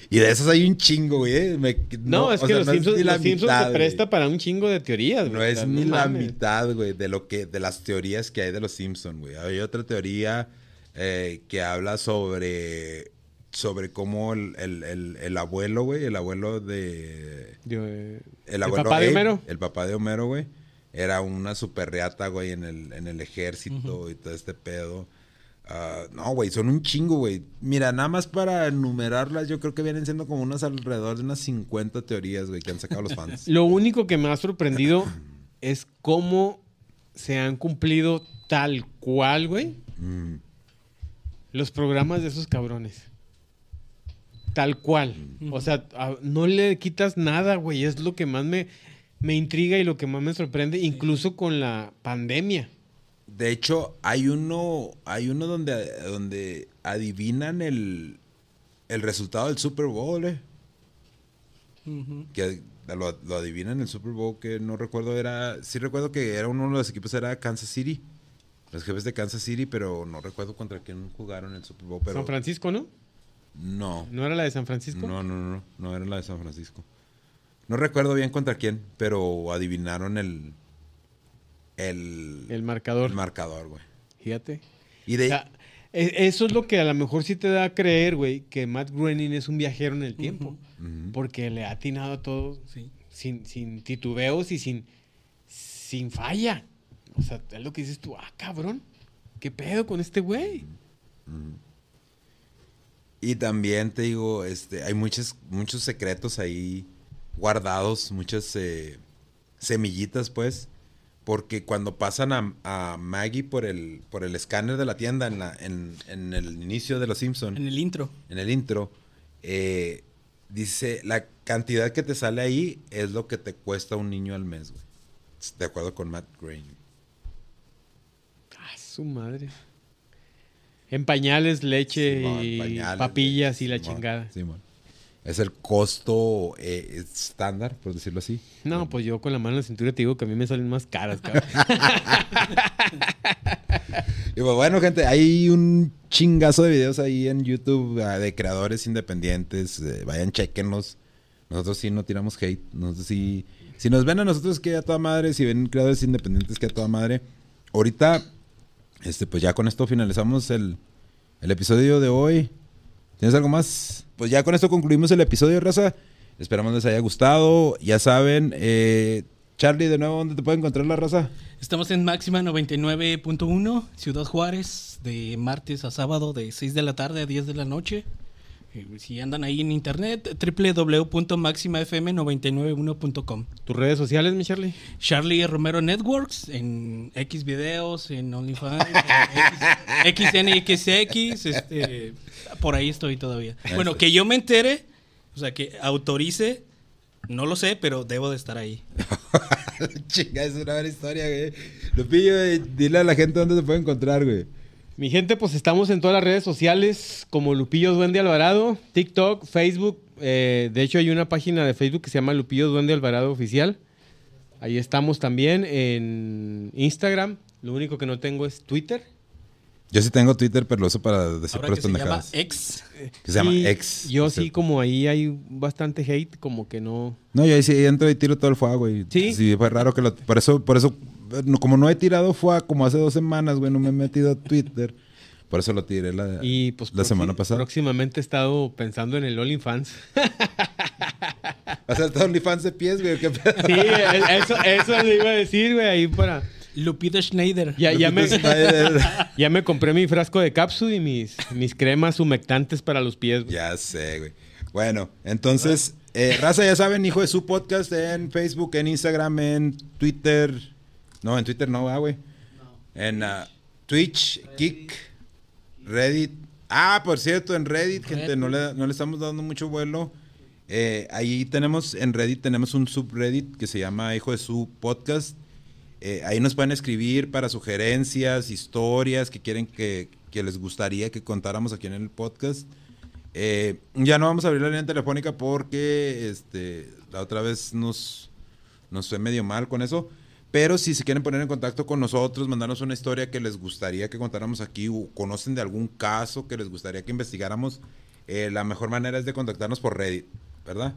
Y de esos hay un chingo, güey. eh. Me- No, es que sea, los no Simpsons, la se presta para un chingo de teorías, güey. No es ni no la mames. mitad, güey, de lo que, de las teorías que hay de los Simpsons, güey. Hay otra teoría eh, que habla sobre, sobre cómo el, el- el- el abuelo, güey, el abuelo de, Yo, eh, el abuelo papá de Homero? el papá de Homero, güey, era una super reata, güey, en el, en el ejército y todo este pedo. Ah, no, güey, son un chingo, güey. Mira, nada más para enumerarlas, yo creo que vienen siendo como unas alrededor de unas 50 teorías, güey, que han sacado los fans. Lo único que me ha sorprendido es cómo se han cumplido tal cual, güey, Mm, los programas de esos cabrones. Tal cual. O sea, a- no le quitas nada, güey. Es lo que más me, me intriga y lo que más me sorprende, incluso con la pandemia. De hecho, hay uno, hay uno donde, donde adivinan el, el resultado del Super Bowl, eh. Ujú. Que lo, lo adivinan en el Super Bowl, que no recuerdo, era, sí recuerdo que era uno de los equipos, era Kansas City. Los jefes de Kansas City, pero no recuerdo contra quién jugaron el Super Bowl. Pero San Francisco, ¿no? no, ¿No era la de San Francisco? no, no, no, no, no era la de San Francisco. No recuerdo bien contra quién, pero adivinaron el, el, El marcador. el marcador, güey. Fíjate. Y de, O sea, e- eso es lo que a lo mejor sí te da a creer, güey, que Matt Groening es un viajero en el tiempo. Porque le ha atinado a todo Sí. sin, sin titubeos y sin, sin falla. O sea, es lo que dices tú, ah, cabrón, ¿qué pedo con este güey? Y también te digo, este, hay muchos, muchos secretos ahí guardados, muchas eh, semillitas, pues. Porque cuando pasan a, a Maggie por el, por el escáner de la tienda en, la, en, en el inicio de Los Simpsons, En el intro. en el intro, eh, dice, la cantidad que te sale ahí es lo que te cuesta un niño al mes, güey. De acuerdo con Matt Groening. Su madre. En pañales, leche Simón, y pañales, papillas y la Simón, chingada. Simón. Es el costo eh, estándar, por decirlo así. No, pues yo con la mano en la cintura te digo que a mí me salen más caras, cabrón. Y pues bueno, gente, hay un chingazo de videos ahí en YouTube ah, de creadores independientes. eh, vayan, chequenlos. Nosotros sí no tiramos hate. Nosotros sí. Si nos ven a nosotros, que a toda madre. Si ven creadores independientes, que a toda madre. Ahorita, este, pues ya con esto finalizamos el, el episodio de hoy. ¿Tienes algo más? Pues ya con esto concluimos el episodio, raza. Esperamos les haya gustado. Ya saben, eh, Charlie, de nuevo, ¿dónde te puede encontrar la raza? Estamos en máxima 99.1, Ciudad Juárez, de martes a sábado de 6 de la tarde a 10 de la noche. Eh, Si andan ahí en internet, www.maximafm991.com. ¿Tus redes sociales, mi Charlie? Charlie Romero Networks, en X videos, en OnlyFans, en X, XNXX, este, por ahí estoy todavía. Bueno, que yo me entere, o sea, que autorice, no lo sé, pero debo de estar ahí. Chinga, es una buena historia, güey. Lupillo, dile a la gente dónde te puede encontrar, güey. Mi gente, pues estamos en todas las redes sociales como Lupillo Duende Alvarado, TikTok, Facebook. eh, de hecho, hay una página de Facebook que se llama Lupillo Duende Alvarado Oficial. Ahí estamos también en Instagram. Lo único que no tengo es Twitter. Yo sí tengo Twitter, pero lo uso para decir puras que se llama pendejadas. ex. Que se llama ex. Yo sí, cierto. como ahí hay bastante hate, como que no. No, yo ahí sí entro y tiro todo el fuego, güey. ¿Sí? Sí, fue raro que lo... Por eso, por eso, como no he tirado fuego como hace dos semanas, güey, no me he metido a Twitter. Por eso lo tiré la, Y pues la semana pasada. Próximamente he estado pensando en el OnlyFans. O sea, está OnlyFans de pies, güey. ¿qué pedo? sí, eso, eso le iba a decir, güey, ahí para. Lupita Schneider. Ya, ya, me, Snyder. ya me compré mi frasco de cápsula y mis, mis cremas humectantes para los pies. güey. Ya sé, güey. Bueno, entonces, eh, Raza, ya saben, hijo de su podcast en Facebook, en Instagram, en Twitter. No, en Twitter no, ah, güey. En ah, Twitch, Kick, Reddit. Ah, por cierto, en Reddit, gente, no le, no le estamos dando mucho vuelo. Eh, ahí tenemos, en Reddit tenemos un subreddit que se llama Hijo de su podcast. Eh, ahí nos pueden escribir para sugerencias, historias que quieren que, que les gustaría que contáramos aquí en el podcast. Eh, ya no vamos a abrir la línea telefónica porque este, la otra vez nos, nos fue medio mal con eso. Pero si se quieren poner en contacto con nosotros, mandarnos una historia que les gustaría que contáramos aquí o conocen de algún caso que les gustaría que investigáramos, eh, la mejor manera es de contactarnos por Reddit, ¿verdad?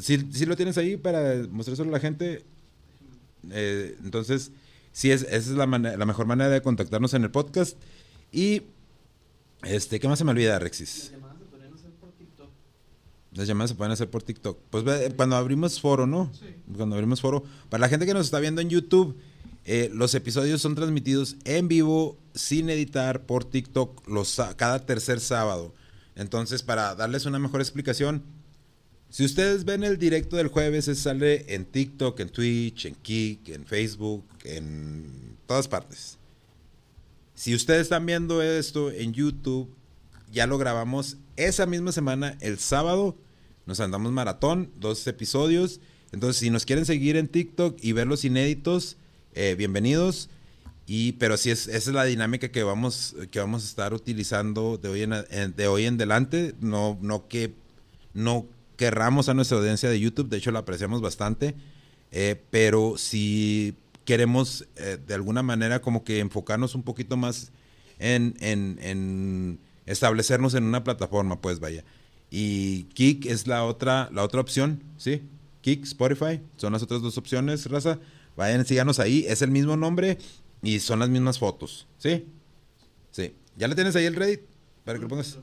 Si, si lo tienes ahí para mostrárselo a la gente, eh, entonces, sí, es, esa es la, la mejor manera de contactarnos en el podcast. Y, este, ¿qué más se me olvida, Rexis? Las llamadas se pueden hacer por TikTok. Pues cuando abrimos foro, ¿no? Cuando abrimos foro. Para la gente que nos está viendo en YouTube, eh, los episodios son transmitidos en vivo, sin editar, por TikTok, los, cada tercer sábado. Entonces, para darles una mejor explicación, si ustedes ven el directo del jueves, ese sale en TikTok, en Twitch, en Kik, en Facebook, en todas partes. Si ustedes están viendo esto en YouTube, ya lo grabamos esa misma semana, el sábado. Nos andamos maratón, dos episodios. Entonces, si nos quieren seguir en TikTok y ver los inéditos, eh, bienvenidos. Y, pero sí, es, esa es la dinámica que vamos, que vamos a estar utilizando de hoy en, de hoy en adelante. No, no que no querramos a nuestra audiencia de YouTube, de hecho la apreciamos bastante, eh, pero si queremos eh, de alguna manera como que enfocarnos un poquito más en, en- en establecernos en una plataforma, pues vaya. Y Kik es la otra, la otra opción, ¿sí? Kik, Spotify, son las otras dos opciones, raza. Vayan, síganos ahí, es el mismo nombre y son las mismas fotos, ¿sí? Sí. ¿Ya le tienes ahí el Reddit? Para que lo pongas.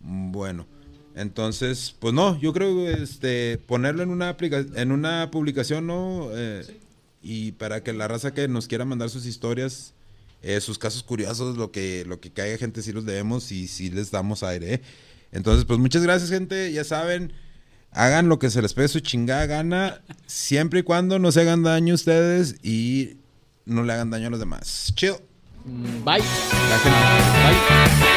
Bueno, entonces, pues no, yo creo este ponerlo en una en una publicación, ¿no? Eh, Y para que la raza que nos quiera mandar sus historias, eh, sus casos curiosos, lo que, lo que caiga gente, sí los debemos y sí les damos aire. ¿eh? Entonces, pues muchas gracias, gente. Ya saben, hagan lo que se les pegue su chingada gana, siempre y cuando no se hagan daño ustedes y no le hagan daño a los demás. Chill. Bye. Bye.